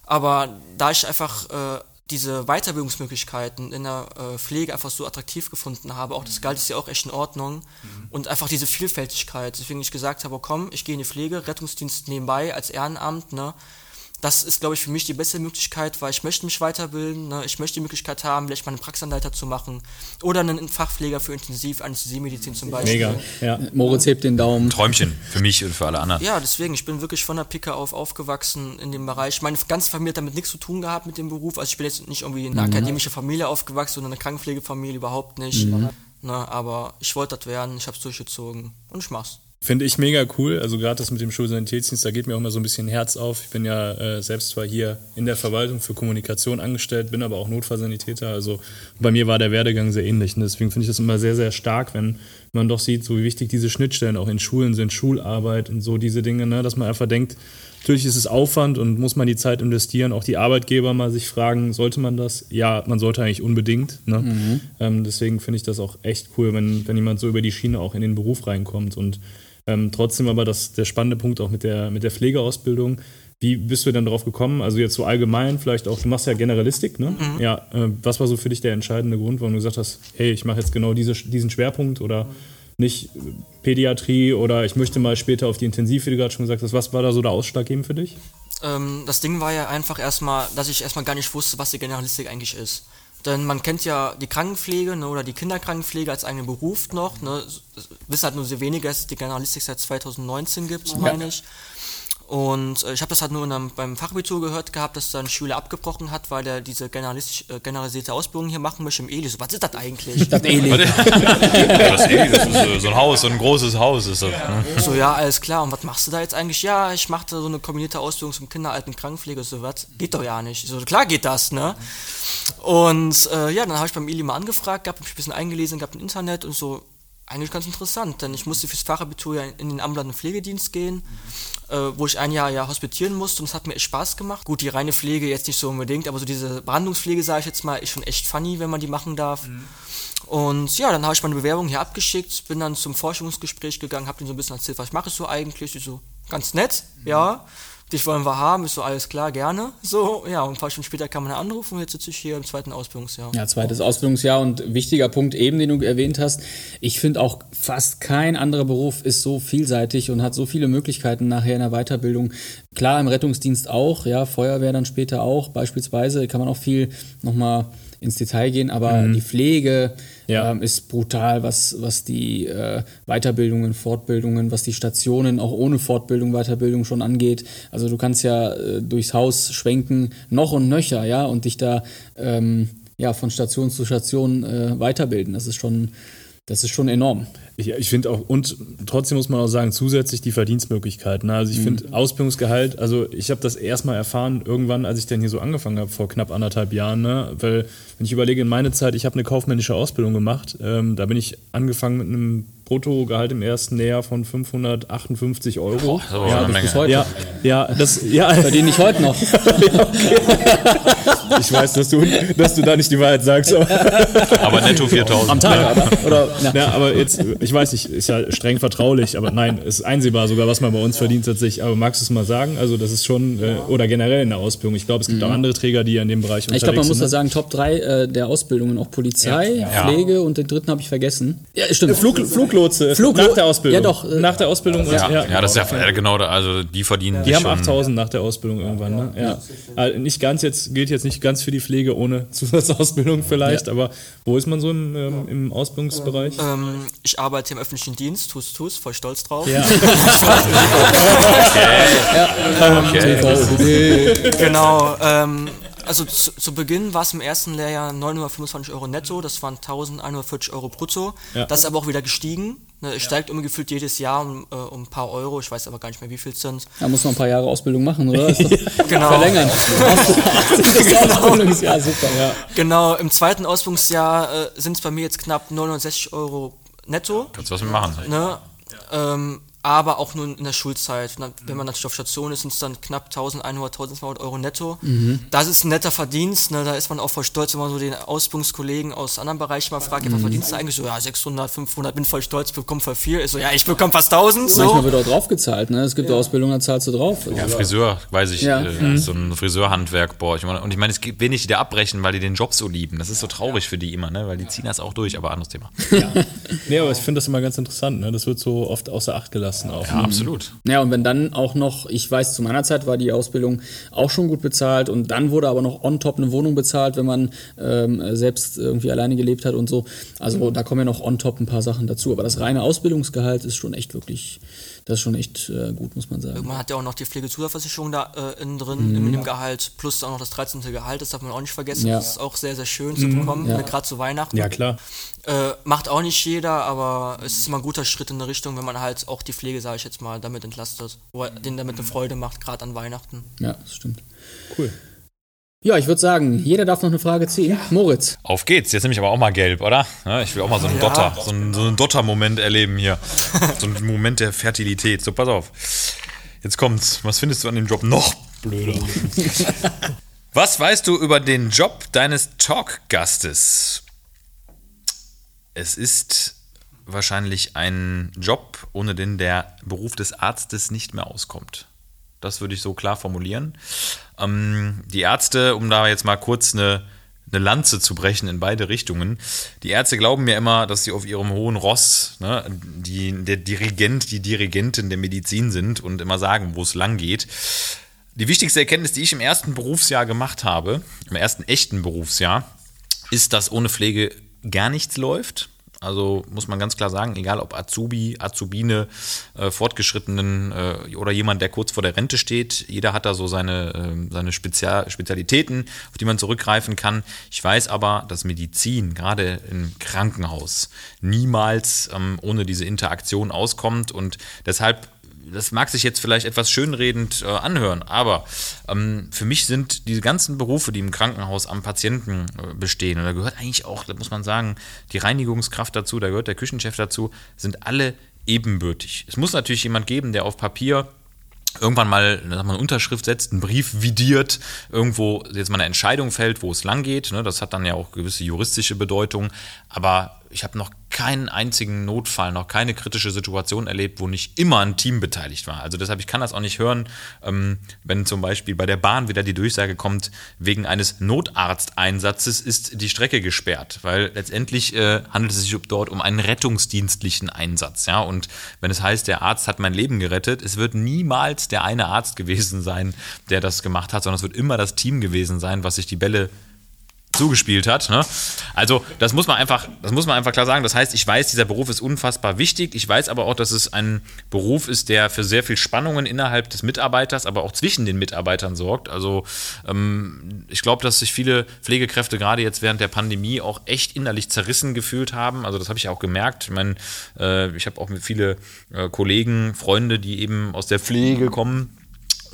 Aber da ich einfach äh, diese Weiterbildungsmöglichkeiten in der äh, Pflege einfach so attraktiv gefunden habe, auch das Galt ist ja auch echt in Ordnung mhm. und einfach diese Vielfältigkeit, deswegen ich gesagt habe, komm, ich gehe in die Pflege, Rettungsdienst nebenbei als Ehrenamt, ne, das ist, glaube ich, für mich die beste Möglichkeit, weil ich möchte mich weiterbilden, ne? ich möchte die Möglichkeit haben, vielleicht mal einen Praxisanleiter zu machen oder einen Fachpfleger für Intensiv-Anästhesiemedizin zum Beispiel. Mega, ja. Moritz hebt den Daumen. Träumchen für mich und für alle anderen. Ja, deswegen, ich bin wirklich von der Picke auf aufgewachsen in dem Bereich. Meine ganze Familie hat damit nichts zu tun gehabt mit dem Beruf, also ich bin jetzt nicht irgendwie in einer mhm. akademischen Familie aufgewachsen oder eine Krankenpflegefamilie, überhaupt nicht. Mhm. Ne? Aber ich wollte das werden, ich habe es durchgezogen und ich mach's. Finde ich mega cool. Also gerade das mit dem Schulsanitätsdienst, da geht mir auch immer so ein bisschen Herz auf. Ich bin ja äh, selbst zwar hier in der Verwaltung für Kommunikation angestellt, bin aber auch Notfallsanitäter. Also bei mir war der Werdegang sehr ähnlich. Und deswegen finde ich das immer sehr, sehr stark, wenn man doch sieht, so wie wichtig diese Schnittstellen auch in Schulen sind, Schularbeit und so diese Dinge, ne? dass man einfach denkt, natürlich ist es Aufwand und muss man die Zeit investieren. Auch die Arbeitgeber mal sich fragen, sollte man das? Ja, man sollte eigentlich unbedingt. Ne? Mhm. Ähm, deswegen finde ich das auch echt cool, wenn, wenn jemand so über die Schiene auch in den Beruf reinkommt und ähm, trotzdem aber das, der spannende Punkt auch mit der, mit der Pflegeausbildung. Wie bist du denn darauf gekommen? Also jetzt so allgemein, vielleicht auch, du machst ja Generalistik, ne? Mhm. Ja, äh, was war so für dich der entscheidende Grund, warum du gesagt hast, hey, ich mache jetzt genau diese, diesen Schwerpunkt oder nicht Pädiatrie oder ich möchte mal später auf die Intensiv, wie du gerade schon gesagt hast. Was war da so der Ausschlaggebend für dich? Ähm, das Ding war ja einfach erstmal, dass ich erstmal gar nicht wusste, was die Generalistik eigentlich ist. Denn man kennt ja die Krankenpflege ne, oder die Kinderkrankenpflege als eigenen Beruf noch. Ne, wissen halt nur sehr wenige, dass es die Generalistik seit 2019 gibt, ja. meine ich. Und äh, ich habe das halt nur einem, beim Fachabitur gehört gehabt, dass da ein Schüler abgebrochen hat, weil er diese äh, generalisierte Ausbildung hier machen möchte im Eli. So, was ist das eigentlich? Das Eli. <laughs> das Eli, das ist so ein Haus, so ein großes Haus ist das. Ne? So, ja, alles klar. Und was machst du da jetzt eigentlich? Ja, ich mache da so eine kombinierte Ausbildung zum Kinderalten Krankenpflege. So, was? Geht doch ja nicht. So, klar geht das, ne? Und äh, ja, dann habe ich beim Eli mal angefragt, habe mich ein bisschen eingelesen, gab im Internet und so, eigentlich ganz interessant, denn ich musste fürs Fachabitur ja in den ambulanten Pflegedienst gehen, mhm. äh, wo ich ein Jahr ja hospitieren musste und es hat mir echt Spaß gemacht. Gut, die reine Pflege jetzt nicht so unbedingt, aber so diese Behandlungspflege, sage ich jetzt mal, ist schon echt funny, wenn man die machen darf. Mhm. Und ja, dann habe ich meine Bewerbung hier abgeschickt, bin dann zum Forschungsgespräch gegangen, habe denen so ein bisschen erzählt, was mache ich so eigentlich, ich so, ganz nett, mhm. ja dich wollen wir haben, ist so alles klar, gerne. So, ja, und ein paar Stunden später kam man anrufen und jetzt sitze ich hier im zweiten Ausbildungsjahr. Ja, zweites Ausbildungsjahr und wichtiger Punkt eben, den du erwähnt hast. Ich finde auch fast kein anderer Beruf ist so vielseitig und hat so viele Möglichkeiten nachher in der Weiterbildung. Klar, im Rettungsdienst auch, ja, Feuerwehr dann später auch, beispielsweise kann man auch viel nochmal ins Detail gehen, aber mhm. die Pflege, ja. ähm, ist brutal, was, was die äh, Weiterbildungen, Fortbildungen, was die Stationen auch ohne Fortbildung, Weiterbildung schon angeht. Also du kannst ja äh, durchs Haus schwenken, noch und nöcher, ja, und dich da ähm, ja, von Station zu Station äh, weiterbilden. Das ist schon, das ist schon enorm. Ich, ich finde auch, und trotzdem muss man auch sagen, zusätzlich die Verdienstmöglichkeiten. Also ich mhm. finde Ausbildungsgehalt, also ich habe das erstmal erfahren, irgendwann, als ich dann hier so angefangen habe, vor knapp anderthalb Jahren, ne? weil wenn ich überlege, in meiner Zeit, ich habe eine kaufmännische Ausbildung gemacht, ähm, da bin ich angefangen mit einem Bruttogehalt im ersten Lehrjahr von 558 Euro. Boah, ja, bis, heute. Ja, ja, das, ja. Verdiene ich heute noch. ja, <laughs> ich weiß, dass du, dass du da nicht die Wahrheit sagst. Aber, aber netto 4000. Am Tag, ja. oder? Ja. ja, aber jetzt, ich weiß nicht, ist ja streng vertraulich, aber nein, ist einsehbar sogar, was man bei uns verdient tatsächlich. Aber magst du es mal sagen? Also, das ist schon, äh, oder generell in der Ausbildung. Ich glaube, es gibt mhm. auch andere Träger, die in dem Bereich unterwegs sind. Ich glaube, man muss da ne? sagen, Top 3 äh, der Ausbildungen, auch Polizei, Pflege und den dritten habe ich vergessen. Ja, stimmt. Flug, Flug Fluglotse Fluglo nach der Ausbildung. Ja, doch. Äh, nach der Ausbildung. Ja, ja, ja das ist ja genau, also die verdienen. Die haben 8000 nach der Ausbildung irgendwann. Ne? Ja. Also nicht ganz jetzt, gilt jetzt nicht ganz für die Pflege ohne <laughs> Zusatzausbildung vielleicht, aber wo ist man so im, ähm, im Ausbildungsbereich? Ähm, ich arbeite im öffentlichen Dienst, tus, tus, voll stolz drauf. Ja. <laughs> okay. okay. Genau. Ähm, also zu, zu Beginn war es im ersten Lehrjahr 925 Euro netto, das waren 1140 Euro brutto. Ja. Das ist aber auch wieder gestiegen. Ne, es steigt immer gefühlt jedes Jahr um, äh, um ein paar Euro, ich weiß aber gar nicht mehr, wie viel es sind. Da muss man ein paar Jahre Ausbildung machen, oder? <laughs> Genau. Verlängern. <laughs> 18. Ausbildungsjahr, super, ja. Genau, im zweiten Ausbildungsjahr äh, sind es bei mir jetzt knapp 960 Euro netto. Kannst du was mit machen. Ne? Ähm, aber auch nur in der Schulzeit. Wenn man natürlich auf Station ist, sind es dann knapp 1100, 1200 Euro netto. Das ist ein netter Verdienst. Ne? Da ist man auch voll stolz, wenn man so den Ausbildungskollegen aus anderen Bereichen mal fragt, ja, was verdienst du eigentlich? So, ja, 600, 500, bin voll stolz, bekomme voll viel. Ich so, ja, ich bekomme fast 1000. Manchmal So. wird auch draufgezahlt, ne? Es gibt Ausbildungen, da zahlst du drauf. Ja, Friseur, weiß ich, Ja. äh, so ein Friseurhandwerk, boah. Ich meine, und ich meine, es gibt wenig, die da abbrechen, weil die den Job so lieben. Das ist so traurig für die immer, ne? Weil die ziehen das auch durch, aber anderes Thema. Nee, aber ich finde das immer ganz interessant. Ne? Das wird so oft außer Acht gelassen auch. Ja, absolut. Ja, und wenn dann auch noch, ich weiß, zu meiner Zeit war die Ausbildung auch schon gut bezahlt und dann wurde aber noch on top eine Wohnung bezahlt, wenn man ähm, selbst irgendwie alleine gelebt hat und so. Also da kommen ja noch on top ein paar Sachen dazu. Aber das reine Ausbildungsgehalt ist schon echt wirklich, das ist schon echt äh, gut, muss man sagen. Man hat ja auch noch die Pflegezusatzversicherung da äh, innen drin, in dem Gehalt, plus auch noch das 13. Gehalt, das darf man auch nicht vergessen. Ja. Das ist auch sehr, sehr schön zu bekommen, Ja. ne, gerade zu Weihnachten. Ja, klar. Äh, macht auch nicht jeder, aber es ist immer ein guter Schritt in eine Richtung, wenn man halt auch die Pflege, sage ich jetzt mal, damit entlastet. Oder den damit eine Freude macht, gerade an Weihnachten. Ja, das stimmt. Cool. Ja, ich würde sagen, jeder darf noch eine Frage ziehen. Moritz. Auf geht's. Jetzt nehme ich aber auch mal gelb, oder? Ja, ich will auch mal so einen Ja. Dotter, so einen, so einen Dotter-Moment erleben hier. <laughs> so einen Moment der Fertilität. So, pass auf. Jetzt kommt's. Was findest du an dem Job noch blöder? <laughs> Was weißt du über den Job deines Talkgastes? Es ist wahrscheinlich ein Job, ohne den der Beruf des Arztes nicht mehr auskommt. Das würde ich so klar formulieren. Ähm, die Ärzte, um da jetzt mal kurz eine, eine Lanze zu brechen in beide Richtungen. Die Ärzte glauben mir immer, dass sie auf ihrem hohen Ross ne, die, der Dirigent, die Dirigentin der Medizin sind und immer sagen, wo es lang geht. Die wichtigste Erkenntnis, die ich im ersten Berufsjahr gemacht habe, im ersten echten Berufsjahr, ist, dass ohne Pflege gar nichts läuft. Also muss man ganz klar sagen, egal ob Azubi, Azubine, äh, Fortgeschrittenen äh, oder jemand, der kurz vor der Rente steht, jeder hat da so seine, äh, seine Spezial Spezialitäten, auf die man zurückgreifen kann. Ich weiß aber, dass Medizin, gerade im Krankenhaus, niemals ähm, ohne diese Interaktion auskommt und deshalb das mag sich jetzt vielleicht etwas schönredend äh, anhören, aber ähm, für mich sind diese ganzen Berufe, die im Krankenhaus am Patienten äh, bestehen, und da gehört eigentlich auch, da muss man sagen, die Reinigungskraft dazu, da gehört der Küchenchef dazu, sind alle ebenbürtig. Es muss natürlich jemand geben, der auf Papier irgendwann mal sag mal, eine Unterschrift setzt, einen Brief vidiert, irgendwo jetzt mal eine Entscheidung fällt, wo es lang geht. Ne? Das hat dann ja auch gewisse juristische Bedeutung. Aber ich habe noch keinen einzigen Notfall, noch keine kritische Situation erlebt, wo nicht immer ein Team beteiligt war. Also deshalb, ich kann das auch nicht hören, ähm, wenn zum Beispiel bei der Bahn wieder die Durchsage kommt, wegen eines Notarzteinsatzes ist die Strecke gesperrt, weil letztendlich äh, handelt es sich dort um einen rettungsdienstlichen Einsatz. Ja? Und wenn es heißt, der Arzt hat mein Leben gerettet, es wird niemals der eine Arzt gewesen sein, der das gemacht hat, sondern es wird immer das Team gewesen sein, was sich die Bälle zugespielt hat. Ne? Also das muss man einfach, das muss man einfach klar sagen. Das heißt, ich weiß, dieser Beruf ist unfassbar wichtig. Ich weiß aber auch, dass es ein Beruf ist, der für sehr viel Spannungen innerhalb des Mitarbeiters, aber auch zwischen den Mitarbeitern sorgt. Also ähm, ich glaube, dass sich viele Pflegekräfte gerade jetzt während der Pandemie auch echt innerlich zerrissen gefühlt haben. Also das habe ich auch gemerkt. Ich meine, äh, ich habe auch viele äh, Kollegen, Freunde, die eben aus der Pflege kommen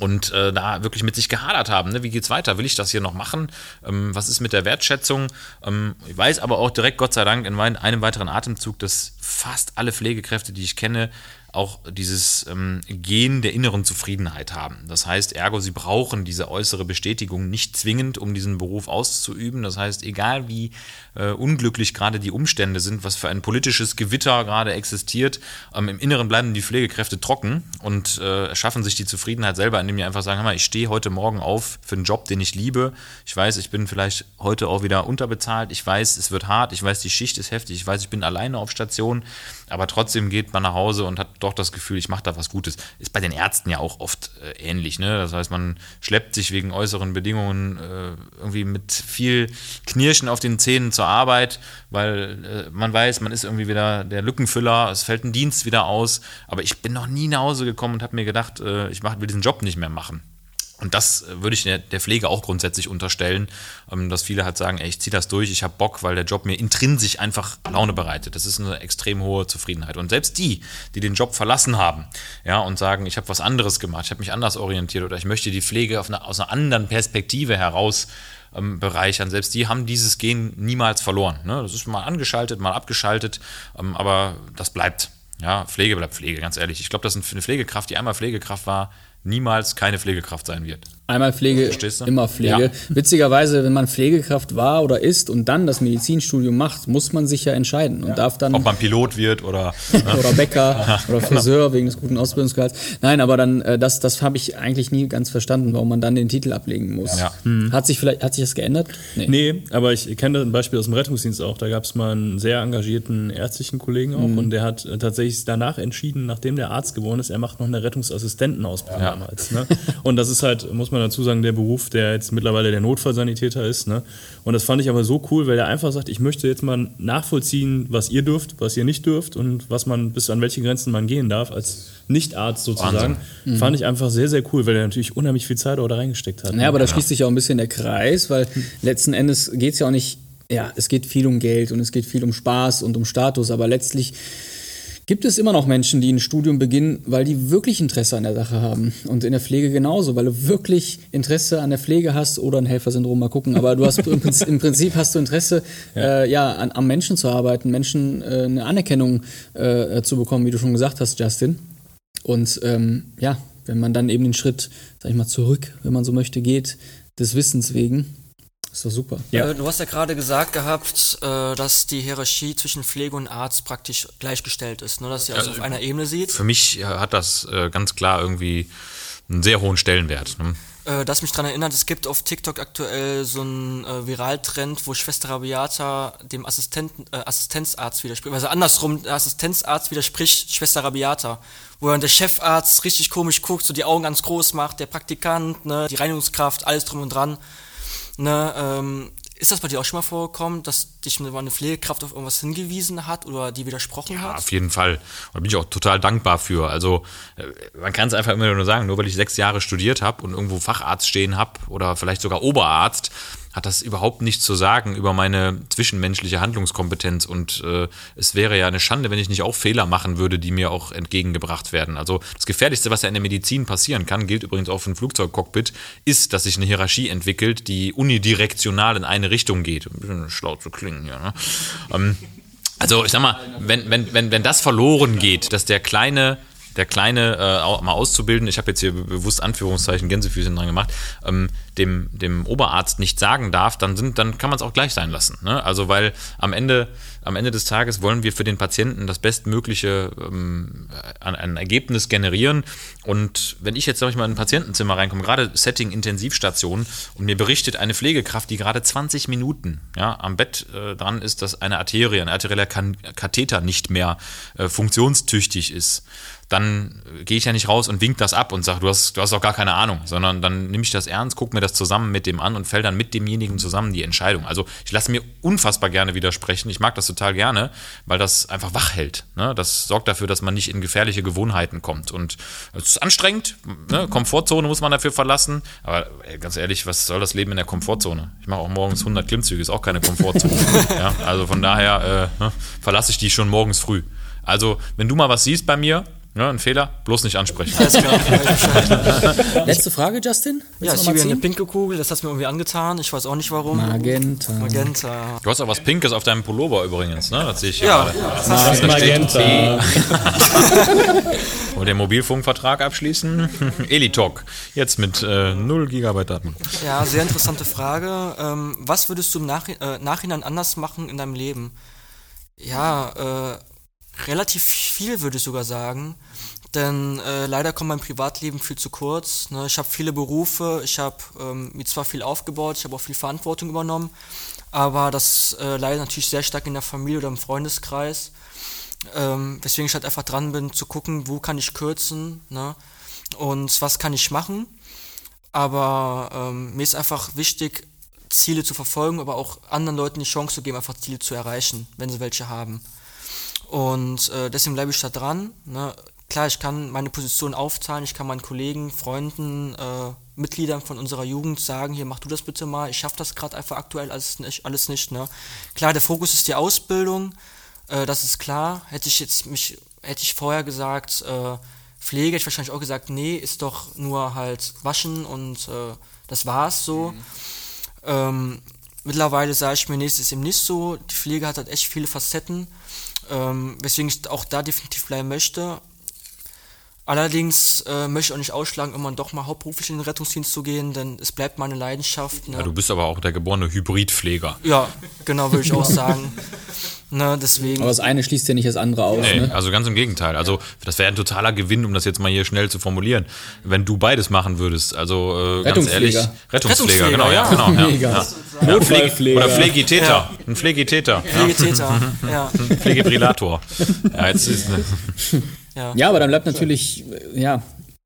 und äh, da wirklich mit sich gehadert haben. Ne? Wie geht's weiter? Will ich das hier noch machen? Ähm, was ist mit der Wertschätzung? Ähm, ich weiß aber auch direkt, Gott sei Dank, in mein, einem weiteren Atemzug, dass fast alle Pflegekräfte, die ich kenne, auch dieses ähm, Gen der inneren Zufriedenheit haben. Das heißt, ergo, sie brauchen diese äußere Bestätigung nicht zwingend, um diesen Beruf auszuüben. Das heißt, egal wie äh, unglücklich gerade die Umstände sind, was für ein politisches Gewitter gerade existiert, ähm, im Inneren bleiben die Pflegekräfte trocken und äh, erschaffen sich die Zufriedenheit selber, indem die einfach sagen, hör mal, ich stehe heute Morgen auf für einen Job, den ich liebe. Ich weiß, ich bin vielleicht heute auch wieder unterbezahlt. Ich weiß, es wird hart. Ich weiß, die Schicht ist heftig. Ich weiß, ich bin alleine auf Station. Aber trotzdem geht man nach Hause und hat doch das Gefühl, ich mache da was Gutes. Ist bei den Ärzten ja auch oft äh, ähnlich. Ne? Das heißt, man schleppt sich wegen äußeren Bedingungen äh, irgendwie mit viel Knirschen auf den Zähnen zur Arbeit, weil äh, man weiß, man ist irgendwie wieder der Lückenfüller, es fällt ein Dienst wieder aus. Aber ich bin noch nie nach Hause gekommen und habe mir gedacht, äh, ich mach, will diesen Job nicht mehr machen. Und das äh, würde ich der, Pflege auch grundsätzlich unterstellen, ähm, dass viele halt sagen, ey, ich ziehe das durch, ich habe Bock, weil der Job mir intrinsisch einfach Laune bereitet. Das ist eine extrem hohe Zufriedenheit. Und selbst die, die den Job verlassen haben, ja, und sagen, ich habe was anderes gemacht, ich habe mich anders orientiert oder ich möchte die Pflege eine, aus einer anderen Perspektive heraus ähm, bereichern. Selbst die haben dieses Gen niemals verloren. Ne? Das ist mal angeschaltet, mal abgeschaltet, ähm, aber das bleibt. Ja, Pflege bleibt Pflege, ganz ehrlich. Ich glaube, dass eine Pflegekraft, die einmal Pflegekraft war, niemals keine Pflegekraft sein wird. Einmal Pflege, immer Pflege. Ja. Witzigerweise, wenn man Pflegekraft war oder ist und dann das Medizinstudium macht, muss man sich ja entscheiden und ja. darf dann. Ob man Pilot wird oder. oder Bäcker <laughs> oder Friseur wegen des guten Ausbildungsgehalts. Nein, aber dann, äh, das, das habe ich eigentlich nie ganz verstanden, warum man dann den Titel ablegen muss. Ja. Hm. Hat sich vielleicht, hat sich das geändert? Nee, nee aber ich kenne ein Beispiel aus dem Rettungsdienst auch. Da gab es mal einen sehr engagierten ärztlichen Kollegen auch mhm. und der hat äh, tatsächlich danach entschieden, nachdem der Arzt geworden ist, er macht noch eine Rettungsassistentenausbildung damals. Ne? Und das ist halt, muss man dazu sagen, der Beruf, der jetzt mittlerweile der Notfallsanitäter ist. Ne? Und das fand ich aber so cool, weil er einfach sagt, ich möchte jetzt mal nachvollziehen, was ihr dürft, was ihr nicht dürft und was man bis an welche Grenzen man gehen darf als Nichtarzt sozusagen. Mhm. Fand ich einfach sehr, sehr cool, weil er natürlich unheimlich viel Zeit auch da reingesteckt hat. Ja, aber da schließt sich auch ein bisschen der Kreis, weil letzten Endes geht es ja auch nicht ja, es geht viel um Geld und es geht viel um Spaß und um Status, aber letztlich gibt es immer noch Menschen, die ein Studium beginnen, weil die wirklich Interesse an der Sache haben. Und in der Pflege genauso, weil du wirklich Interesse an der Pflege hast oder ein Helfersyndrom, mal gucken. Aber du hast im Prinzip, im Prinzip hast du Interesse, ja, äh, ja an, am Menschen zu arbeiten, Menschen äh, eine Anerkennung äh, zu bekommen, wie du schon gesagt hast, Justin. Und ähm, ja, wenn man dann eben den Schritt, sag ich mal, zurück, wenn man so möchte, geht, des Wissens wegen, ist doch super. Ja. Äh, du hast ja gerade gesagt gehabt, äh, dass die Hierarchie zwischen Pflege und Arzt praktisch gleichgestellt ist, ne? dass sie also, also auf einer Ebene sieht. Für mich hat das äh, ganz klar irgendwie einen sehr hohen Stellenwert. Ne? Äh, das mich daran erinnert, es gibt auf TikTok aktuell so einen äh, Viraltrend, wo Schwester Rabiata dem Assistenten, äh, Assistenzarzt widerspricht. Also andersrum, der Assistenzarzt widerspricht Schwester Rabiata. Wo dann der Chefarzt richtig komisch guckt, so die Augen ganz groß macht, der Praktikant, ne, die Reinigungskraft, alles drum und dran. Ne, ähm, ist das bei dir auch schon mal vorgekommen, dass dich mal eine Pflegekraft auf irgendwas hingewiesen hat oder die widersprochen ja, hat? Auf jeden Fall. Und da bin ich auch total dankbar für. Also äh, man kann es einfach immer nur sagen, nur weil ich sechs Jahre studiert habe und irgendwo Facharzt stehen habe oder vielleicht sogar Oberarzt, hat das überhaupt nichts zu sagen über meine zwischenmenschliche Handlungskompetenz. Und äh, es wäre ja eine Schande, wenn ich nicht auch Fehler machen würde, die mir auch entgegengebracht werden. Also das Gefährlichste, was ja in der Medizin passieren kann, gilt übrigens auch für ein Flugzeugcockpit, ist, dass sich eine Hierarchie entwickelt, die unidirektional in eine Richtung geht. Ein bisschen schlau zu klingen hier. Ne? Ähm, also ich sag mal, wenn, wenn, wenn, wenn das verloren geht, dass der kleine der Kleine äh, mal auszubilden, ich habe jetzt hier bewusst Anführungszeichen Gänsefüßchen dran gemacht, ähm, dem, dem Oberarzt nicht sagen darf, dann, sind, dann kann man es auch gleich sein lassen. Ne? Also weil am Ende, am Ende des Tages wollen wir für den Patienten das bestmögliche ähm, ein, ein Ergebnis generieren. Und wenn ich jetzt, sag ich mal, in ein Patientenzimmer reinkomme, gerade Setting Intensivstation, und mir berichtet eine Pflegekraft, die gerade 20 Minuten ja, am Bett äh, dran ist, dass eine Arterie, ein arterieller Katheter nicht mehr äh, funktionstüchtig ist, dann gehe ich ja nicht raus und wink das ab und sage, du hast, du hast auch gar keine Ahnung, sondern dann nehme ich das ernst, gucke mir das zusammen mit dem an und fäll dann mit demjenigen zusammen die Entscheidung. Also ich lasse mir unfassbar gerne widersprechen. Ich mag das total gerne, weil das einfach wach hält. Ne? Das sorgt dafür, dass man nicht in gefährliche Gewohnheiten kommt. Und es ist anstrengend, ne? Komfortzone muss man dafür verlassen. Aber ey, ganz ehrlich, was soll das Leben in der Komfortzone? Ich mache auch morgens 100 Klimmzüge, ist auch keine Komfortzone. <laughs> ja? Also von daher äh, ne? verlasse ich die schon morgens früh. Also, wenn du mal was siehst bei mir, ja, ein Fehler, bloß nicht ansprechen. Alles klar, <laughs> Letzte Frage, Justin? Willst ja, ich habe eine pinke Kugel, das hat mir irgendwie angetan. Ich weiß auch nicht warum. Magenta. Magenta. Du hast auch was Pinkes auf deinem Pullover übrigens, ne? Das sehe ich hier ja, gerade. Ja, Magenta. <laughs> Und den Mobilfunkvertrag abschließen. <laughs> Elitalk. Jetzt mit äh, 0 GB Daten. Ja, sehr interessante Frage. Ähm, was würdest du im Nachhi äh, Nachhinein anders machen in deinem Leben? Ja, äh, relativ viel, würde ich sogar sagen. Denn äh, leider kommt mein Privatleben viel zu kurz. Ne? Ich habe viele Berufe, ich habe ähm, mir zwar viel aufgebaut, ich habe auch viel Verantwortung übernommen, aber das äh, leider natürlich sehr stark in der Familie oder im Freundeskreis. Ähm, weswegen ich halt einfach dran bin, zu gucken, wo kann ich kürzen ne? und was kann ich machen. Aber ähm, mir ist einfach wichtig, Ziele zu verfolgen, aber auch anderen Leuten die Chance zu geben, einfach Ziele zu erreichen, wenn sie welche haben. Und äh, deswegen bleibe ich da dran. Ne? klar, ich kann meine Position aufteilen, ich kann meinen Kollegen, Freunden, äh, Mitgliedern von unserer Jugend sagen, hier mach du das bitte mal, ich schaffe das gerade einfach aktuell alles nicht, alles nicht. Ne? Klar, der Fokus ist die Ausbildung, äh, das ist klar. Hätte ich jetzt mich, hätte ich vorher gesagt, äh, Pflege, hätte ich wahrscheinlich auch gesagt, nee, ist doch nur halt waschen und äh, das war's so. Mhm. Ähm, mittlerweile sage ich mir, nee, es ist eben nicht so. Die Pflege hat halt echt viele Facetten, ähm, weswegen ich auch da definitiv bleiben möchte. Allerdings äh, möchte ich auch nicht ausschlagen, immer doch mal hauptberuflich in den Rettungsdienst zu gehen, denn es bleibt meine Leidenschaft. Ne? Ja, du bist aber auch der geborene Hybridpfleger. Ja, genau, würde ich auch <laughs> sagen. Ne, deswegen. Aber das eine schließt ja nicht das andere aus. Nee, ne? also ganz im Gegenteil. Also das wäre ein totaler Gewinn, um das jetzt mal hier schnell zu formulieren, wenn du beides machen würdest. Also äh, ganz ehrlich, Rettungspfleger, genau, ja, genau. Ja, ja. Notfallpfleger. Oder Pflegetäter. Ja. Ein Pflegetäter. Pflegetäter, ja. <laughs> Pflegebrillator. Ja, jetzt ist, ne. <laughs> ja. ja, aber dann bleibt natürlich, ja,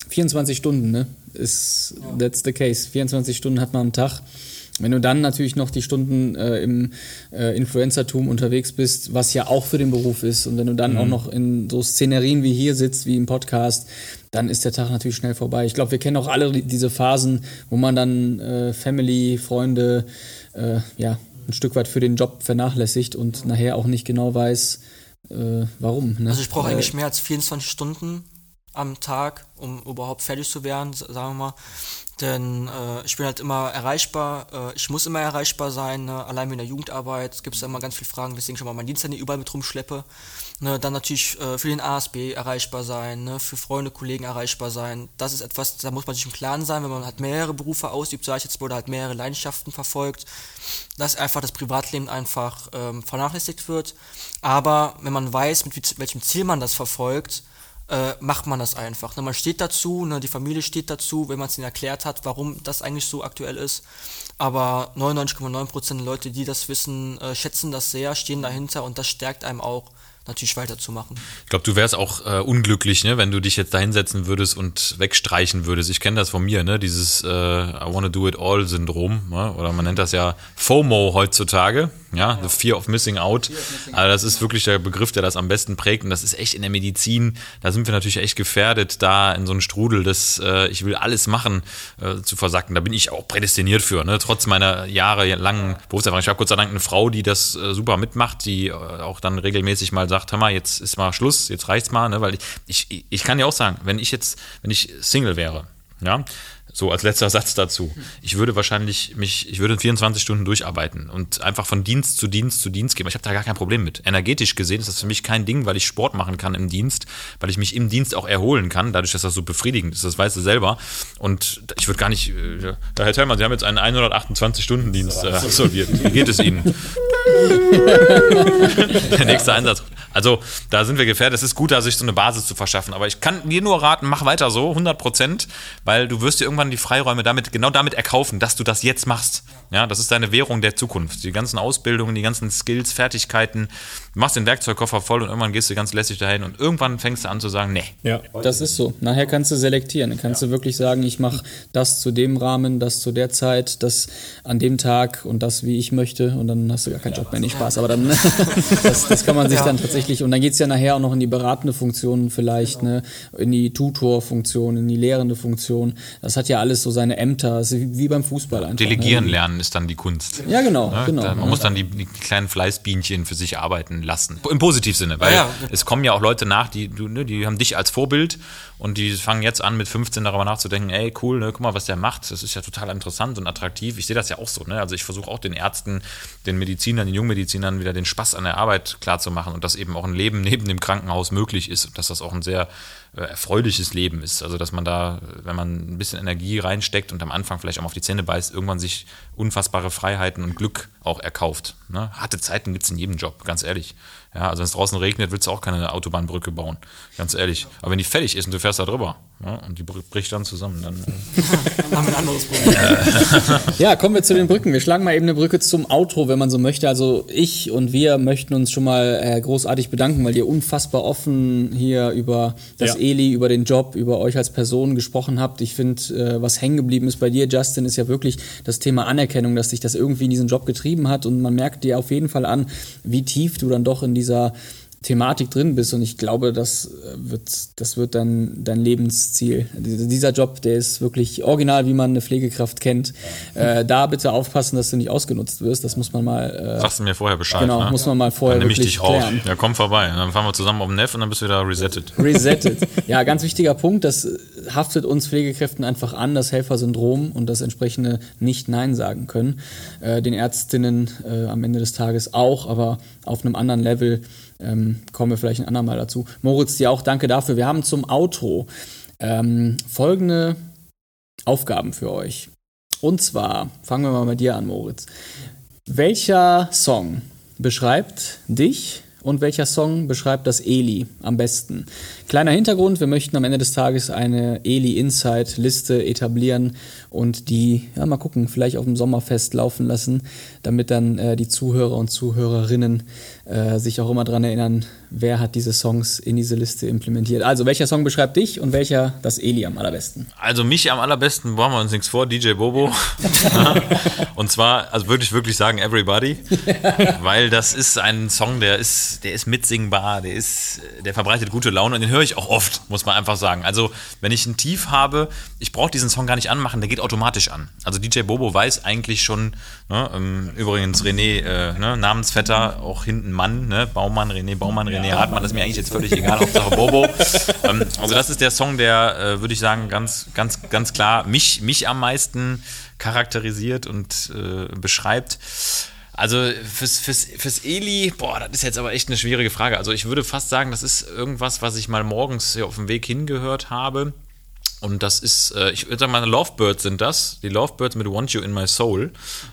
24 Stunden, ne? Ist, that's the case. 24 Stunden hat man am Tag. Wenn du dann natürlich noch die Stunden äh, im äh, Influencertum unterwegs bist, was ja auch für den Beruf ist, und wenn du dann mhm. auch noch in so Szenerien wie hier sitzt, wie im Podcast, dann ist der Tag natürlich schnell vorbei. Ich glaube, wir kennen auch alle diese Phasen, wo man dann äh, Family, Freunde, äh, ja, ein Stück weit für den Job vernachlässigt und nachher auch nicht genau weiß, äh, warum. Ne? Also ich brauche eigentlich mehr als 24 Stunden am Tag, um überhaupt fertig zu werden, sagen wir mal. Denn äh, ich bin halt immer erreichbar, äh, ich muss immer erreichbar sein, ne? allein in der Jugendarbeit gibt es immer ganz viele Fragen, weswegen ich schon mal meinen Dienst nicht überall mit rumschleppe. Ne? Dann natürlich äh, für den ASB erreichbar sein, ne? für Freunde, Kollegen erreichbar sein. Das ist etwas, da muss man sich im Klaren sein, wenn man halt mehrere Berufe ausübt, sage ich jetzt, oder halt mehrere Leidenschaften verfolgt, dass einfach das Privatleben einfach ähm, vernachlässigt wird. Aber wenn man weiß, mit welchem Ziel man das verfolgt, äh, macht man das einfach. Ne? Man steht dazu, ne? die Familie steht dazu, wenn man es ihnen erklärt hat, warum das eigentlich so aktuell ist. Aber 99,9% der Leute, die das wissen, äh, schätzen das sehr, stehen dahinter und das stärkt einem auch natürlich weiterzumachen. Ich glaube, du wärst auch äh, unglücklich, ne, wenn du dich jetzt da hinsetzen würdest und wegstreichen würdest. Ich kenne das von mir, ne, dieses äh, I wanna do it all Syndrom, ne? oder man nennt das ja FOMO heutzutage, ja, the fear of missing out. Also das ist wirklich der Begriff, der das am besten prägt und das ist echt in der Medizin, da sind wir natürlich echt gefährdet, da in so einen Strudel des äh, ich will alles machen äh, zu versacken. Da bin ich auch prädestiniert für, ne, trotz meiner jahrelangen Berufserfahrung. Ich habe Gott sei Dank eine Frau, die das äh, super mitmacht, die äh, auch dann regelmäßig mal sagt, sagt, hör mal, jetzt ist mal Schluss, jetzt reicht's mal, ne? weil ich, ich, ich kann ja auch sagen, wenn ich jetzt, wenn ich Single wäre, ja, so als letzter Satz dazu. Ich würde wahrscheinlich mich, ich würde 24 Stunden durcharbeiten und einfach von Dienst zu Dienst zu Dienst gehen. Ich habe da gar kein Problem mit. Energetisch gesehen ist das für mich kein Ding, weil ich Sport machen kann im Dienst, weil ich mich im Dienst auch erholen kann, dadurch, dass das so befriedigend ist. Das weißt du selber. Und ich würde gar nicht, äh, Herr Tellmann, Sie haben jetzt einen 128-Stunden-Dienst äh, absolviert. Wie geht es Ihnen? <laughs> Der nächste Einsatz. Also da sind wir gefährdet. Es ist gut, da sich so eine Basis zu verschaffen. Aber ich kann dir nur raten, mach weiter so, 100 Prozent, weil du wirst dir irgendwann die Freiräume damit, genau damit erkaufen, dass du das jetzt machst. Ja, das ist deine Währung der Zukunft. Die ganzen Ausbildungen, die ganzen Skills, Fertigkeiten. Du machst den Werkzeugkoffer voll und irgendwann gehst du ganz lässig dahin und irgendwann fängst du an zu sagen, nee. Ja, das ist so. Nachher kannst du selektieren. Dann kannst ja. du wirklich sagen, ich mache das zu dem Rahmen, das zu der Zeit, das an dem Tag und das, wie ich möchte. Und dann hast du gar keinen ja, Job mehr. Nicht Spaß. Aber dann, <laughs> das, das kann man sich ja. dann tatsächlich, und dann geht es ja nachher auch noch in die beratende Funktion vielleicht, genau. ne, in die Tutorfunktion, in die lehrende Funktion. Das hat ja alles so seine Ämter, wie beim Fußball einfach. Delegieren ne? lernen ist dann die Kunst. Ja, genau. Ne? genau. man muss dann die, die, kleinen Fleißbienchen für sich arbeiten lassen. Im positiven Sinne, weil ja, ja. es kommen ja auch Leute nach, die, ne, die haben dich als Vorbild und die fangen jetzt an, mit 15 darüber nachzudenken, ey, cool, ne, guck mal, was der macht. Das ist ja total interessant und attraktiv. Ich sehe das ja auch so. Ne? Also ich versuche auch den Ärzten, den Medizinern, den Jungmedizinern wieder den Spaß an der Arbeit klarzumachen und dass eben auch ein Leben neben dem Krankenhaus möglich ist und dass das auch ein sehr erfreuliches Leben ist. Also dass man da, wenn man ein bisschen Energie reinsteckt und am Anfang vielleicht auch mal auf die Zähne beißt, irgendwann sich unfassbare Freiheiten und Glück auch erkauft. Ne? Harte Zeiten gibt es in jedem Job, ganz ehrlich. Ja, also wenn es draußen regnet, willst du auch keine Autobahnbrücke bauen, ganz ehrlich. Aber wenn die fertig ist und du fährst da drüber ja, und die bricht dann zusammen, dann, dann <laughs> haben wir ein anderes Problem. <laughs> ja, kommen wir zu den Brücken. Wir schlagen mal eben eine Brücke zum Outro, wenn man so möchte. Also ich und wir möchten uns schon mal äh, großartig bedanken, weil ihr unfassbar offen hier über das ja. Eli, über den Job, über euch als Person gesprochen habt. Ich finde, äh, was hängen geblieben ist bei dir, Justin, ist ja wirklich das Thema Anerkennung, dass dich das irgendwie in diesen Job getrieben hat und man merkt dir auf jeden Fall an, wie tief du dann doch in dieser Thematik drin bist und ich glaube, das wird, das wird dein, dein Lebensziel. Dieser Job, der ist wirklich original, wie man eine Pflegekraft kennt. Äh, da bitte aufpassen, dass du nicht ausgenutzt wirst. Das muss man mal. Äh, Sagst du mir vorher Bescheid. Genau, ne? muss man mal vorher Dann nehme ich dich raus. Ja, komm vorbei. Dann fahren wir zusammen auf den Neff und dann bist du wieder resettet. Resettet. <laughs> Ja, ganz wichtiger Punkt. Das haftet uns Pflegekräften einfach an, das Helfersyndrom und das entsprechende Nicht-Nein sagen können. Äh, den Ärztinnen äh, am Ende des Tages auch, aber auf einem anderen Level ähm, kommen wir vielleicht ein andermal dazu. Moritz, dir auch danke dafür. Wir haben zum Outro ähm, folgende Aufgaben für euch. Und zwar fangen wir mal bei dir an, Moritz. Welcher Song beschreibt dich und welcher Song beschreibt das Eli am besten? Kleiner Hintergrund, wir möchten am Ende des Tages eine Eli Insight Liste etablieren und die, ja mal gucken, vielleicht auf dem Sommerfest laufen lassen, damit dann äh, die Zuhörer und Zuhörerinnen äh, sich auch immer daran erinnern, wer hat diese Songs in diese Liste implementiert. Also welcher Song beschreibt dich und welcher das Eli am allerbesten? Also mich am allerbesten, machen wir uns nichts vor, DJ Bobo. <laughs> und zwar, also würde ich wirklich sagen, Everybody. weil das ist ein Song, der ist, der ist mitsingbar, der ist, der verbreitet gute Laune und den höre ich auch oft, muss man einfach sagen. Also wenn ich ein Tief habe, ich brauche diesen Song gar nicht anmachen, der geht automatisch an. Also DJ Bobo weiß eigentlich schon, ne, ähm, übrigens René, äh, ne, Namensvetter, auch hinten Mann, ne, Baumann, René Baumann, René Hartmann, das ist mir eigentlich jetzt völlig egal, Hauptsache Bobo. <laughs> ähm, also das ist der Song, der, äh, würde ich sagen, ganz, ganz, ganz klar mich, mich am meisten charakterisiert und äh, beschreibt. Also fürs, fürs, fürs Eli, boah, das ist jetzt aber echt eine schwierige Frage. Also ich würde fast sagen, das ist irgendwas, was ich mal morgens hier auf dem Weg hingehört habe. Und das ist, äh, ich würde sagen, meine Lovebirds sind das. Die Lovebirds mit Want You in My Soul.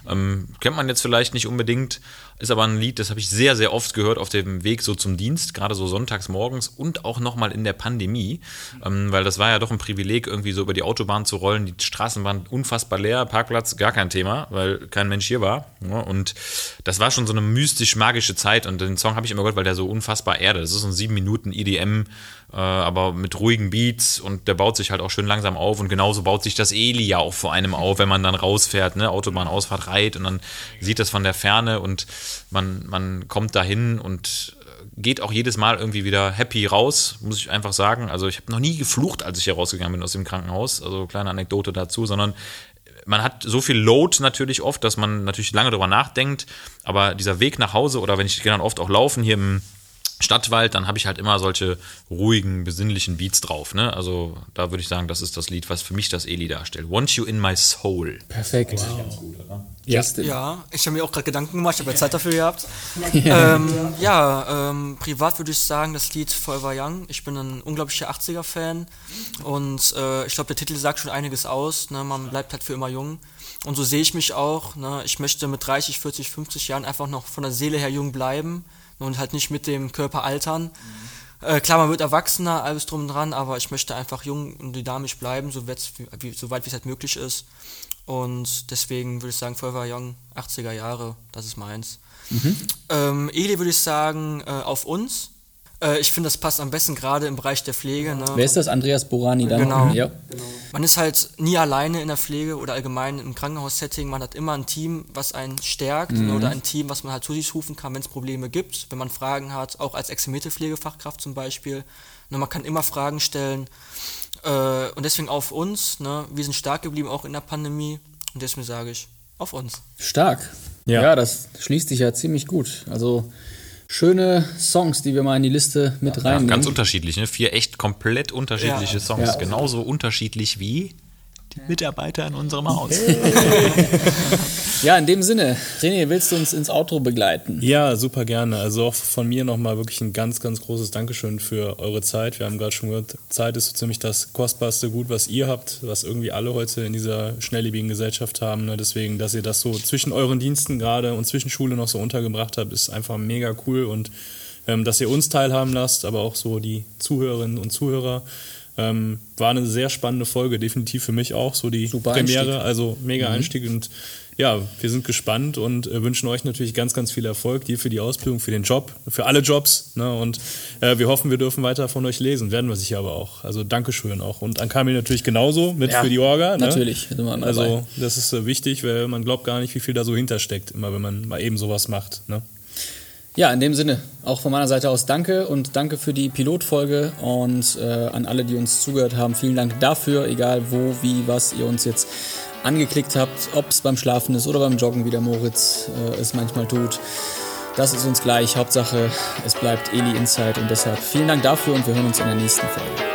Ähm, kennt man jetzt vielleicht nicht unbedingt, ist aber ein Lied, das habe ich sehr, sehr oft gehört auf dem Weg so zum Dienst, gerade so sonntags morgens und auch nochmal in der Pandemie, ähm, weil das war ja doch ein Privileg, irgendwie so über die Autobahn zu rollen. Die Straßen waren unfassbar leer, Parkplatz gar kein Thema, weil kein Mensch hier war. Ja, und das war schon so eine mystisch-magische Zeit und den Song habe ich immer gehört, weil der so unfassbar erde. Das ist so ein sieben Minuten EDM, äh, aber mit ruhigen Beats und der baut sich halt auch schön langsam auf und genauso baut sich das Eli ja auch vor einem auf, wenn man dann rausfährt, ne, Autobahnausfahrt reit und dann sieht das von der Ferne und man, man kommt dahin und geht auch jedes Mal irgendwie wieder happy raus, muss ich einfach sagen. Also ich habe noch nie geflucht, als ich hier rausgegangen bin aus dem Krankenhaus. Also kleine Anekdote dazu, sondern man hat so viel Load natürlich oft, dass man natürlich lange darüber nachdenkt. Aber dieser Weg nach Hause oder wenn ich dann oft auch laufen hier im Stadtwald, dann habe ich halt immer solche ruhigen, besinnlichen Beats drauf. Ne? Also da würde ich sagen, das ist das Lied, was für mich das Eli darstellt. Want You in My Soul. Perfekt. Justin. Ja, ich habe mir auch gerade Gedanken gemacht, ich habe ja Zeit dafür gehabt. <laughs> ähm, ja, ähm, privat würde ich sagen, das Lied Forever Young. Ich bin ein unglaublicher 80er-Fan und äh, ich glaube, der Titel sagt schon einiges aus. Ne? Man bleibt halt für immer jung. Und so sehe ich mich auch. Ne? Ich möchte mit 30, 40, 50 Jahren einfach noch von der Seele her jung bleiben und halt nicht mit dem Körper altern. Äh, klar, man wird erwachsener, alles drum und dran, aber ich möchte einfach jung und dynamisch bleiben, so, wie, so weit wie es halt möglich ist. Und deswegen würde ich sagen, Forever Young, 80er Jahre, das ist meins. Ähm, Eli würde ich sagen, äh, auf uns. Äh, ich finde, das passt am besten gerade im Bereich der Pflege. Ne? Wer ist das? Andreas Borani dann? Genau. Ja. Man ist halt nie alleine in der Pflege oder allgemein im Krankenhaussetting. Man hat immer ein Team, was einen stärkt Mhm. oder ein Team, was man halt zu sich rufen kann, wenn es Probleme gibt, wenn man Fragen hat, auch als examinierte Pflegefachkraft zum Beispiel. Ne, man kann immer Fragen stellen. Äh, und deswegen auf uns. Ne? Wir sind stark geblieben, auch in der Pandemie. Und deswegen sage ich, auf uns. Stark. Ja. Ja. das schließt sich ja ziemlich gut. Also schöne Songs, die wir mal in die Liste mit Ja, reinnehmen. ganz unterschiedlich, ne? Vier echt komplett unterschiedliche Ja. Songs. Ja. Genauso unterschiedlich wie die Mitarbeiter in unserem Haus. <laughs> ja, in dem Sinne, René, willst du uns ins Outro begleiten? Ja, super gerne. Also auch von mir nochmal wirklich ein ganz, ganz großes Dankeschön für eure Zeit. Wir haben gerade schon gehört, Zeit ist so ziemlich das kostbarste Gut, was ihr habt, was irgendwie alle heute in dieser schnelllebigen Gesellschaft haben. Ne? Deswegen, dass ihr das so zwischen euren Diensten gerade und zwischen Schule noch so untergebracht habt, ist einfach mega cool und ähm, dass ihr uns teilhaben lasst, aber auch so die Zuhörerinnen und Zuhörer. Ähm, war eine sehr spannende Folge, definitiv für mich auch, so die Super Premiere, Einstieg. also mega Einstieg und ja, wir sind gespannt und äh, wünschen euch natürlich ganz, ganz viel Erfolg, dir für die Ausbildung, für den Job, für alle Jobs. Ne? Und äh, wir hoffen, wir dürfen weiter von euch lesen, werden wir sicher aber auch. Also Dankeschön auch. Und an Kamil natürlich genauso mit Ja, für die Orga. Ne? natürlich, Also das ist äh, wichtig, weil man glaubt gar nicht, wie viel da so hintersteckt, immer wenn man mal eben sowas macht. Ne? Ja, in dem Sinne, auch von meiner Seite aus danke und danke für die Pilotfolge und äh, an alle, die uns zugehört haben, vielen Dank dafür, egal wo, wie, was ihr uns jetzt angeklickt habt, ob es beim Schlafen ist oder beim Joggen, wie der Moritz äh, es manchmal tut. Das ist uns gleich. Hauptsache, es bleibt Eli Insight und deshalb vielen Dank dafür und wir hören uns in der nächsten Folge.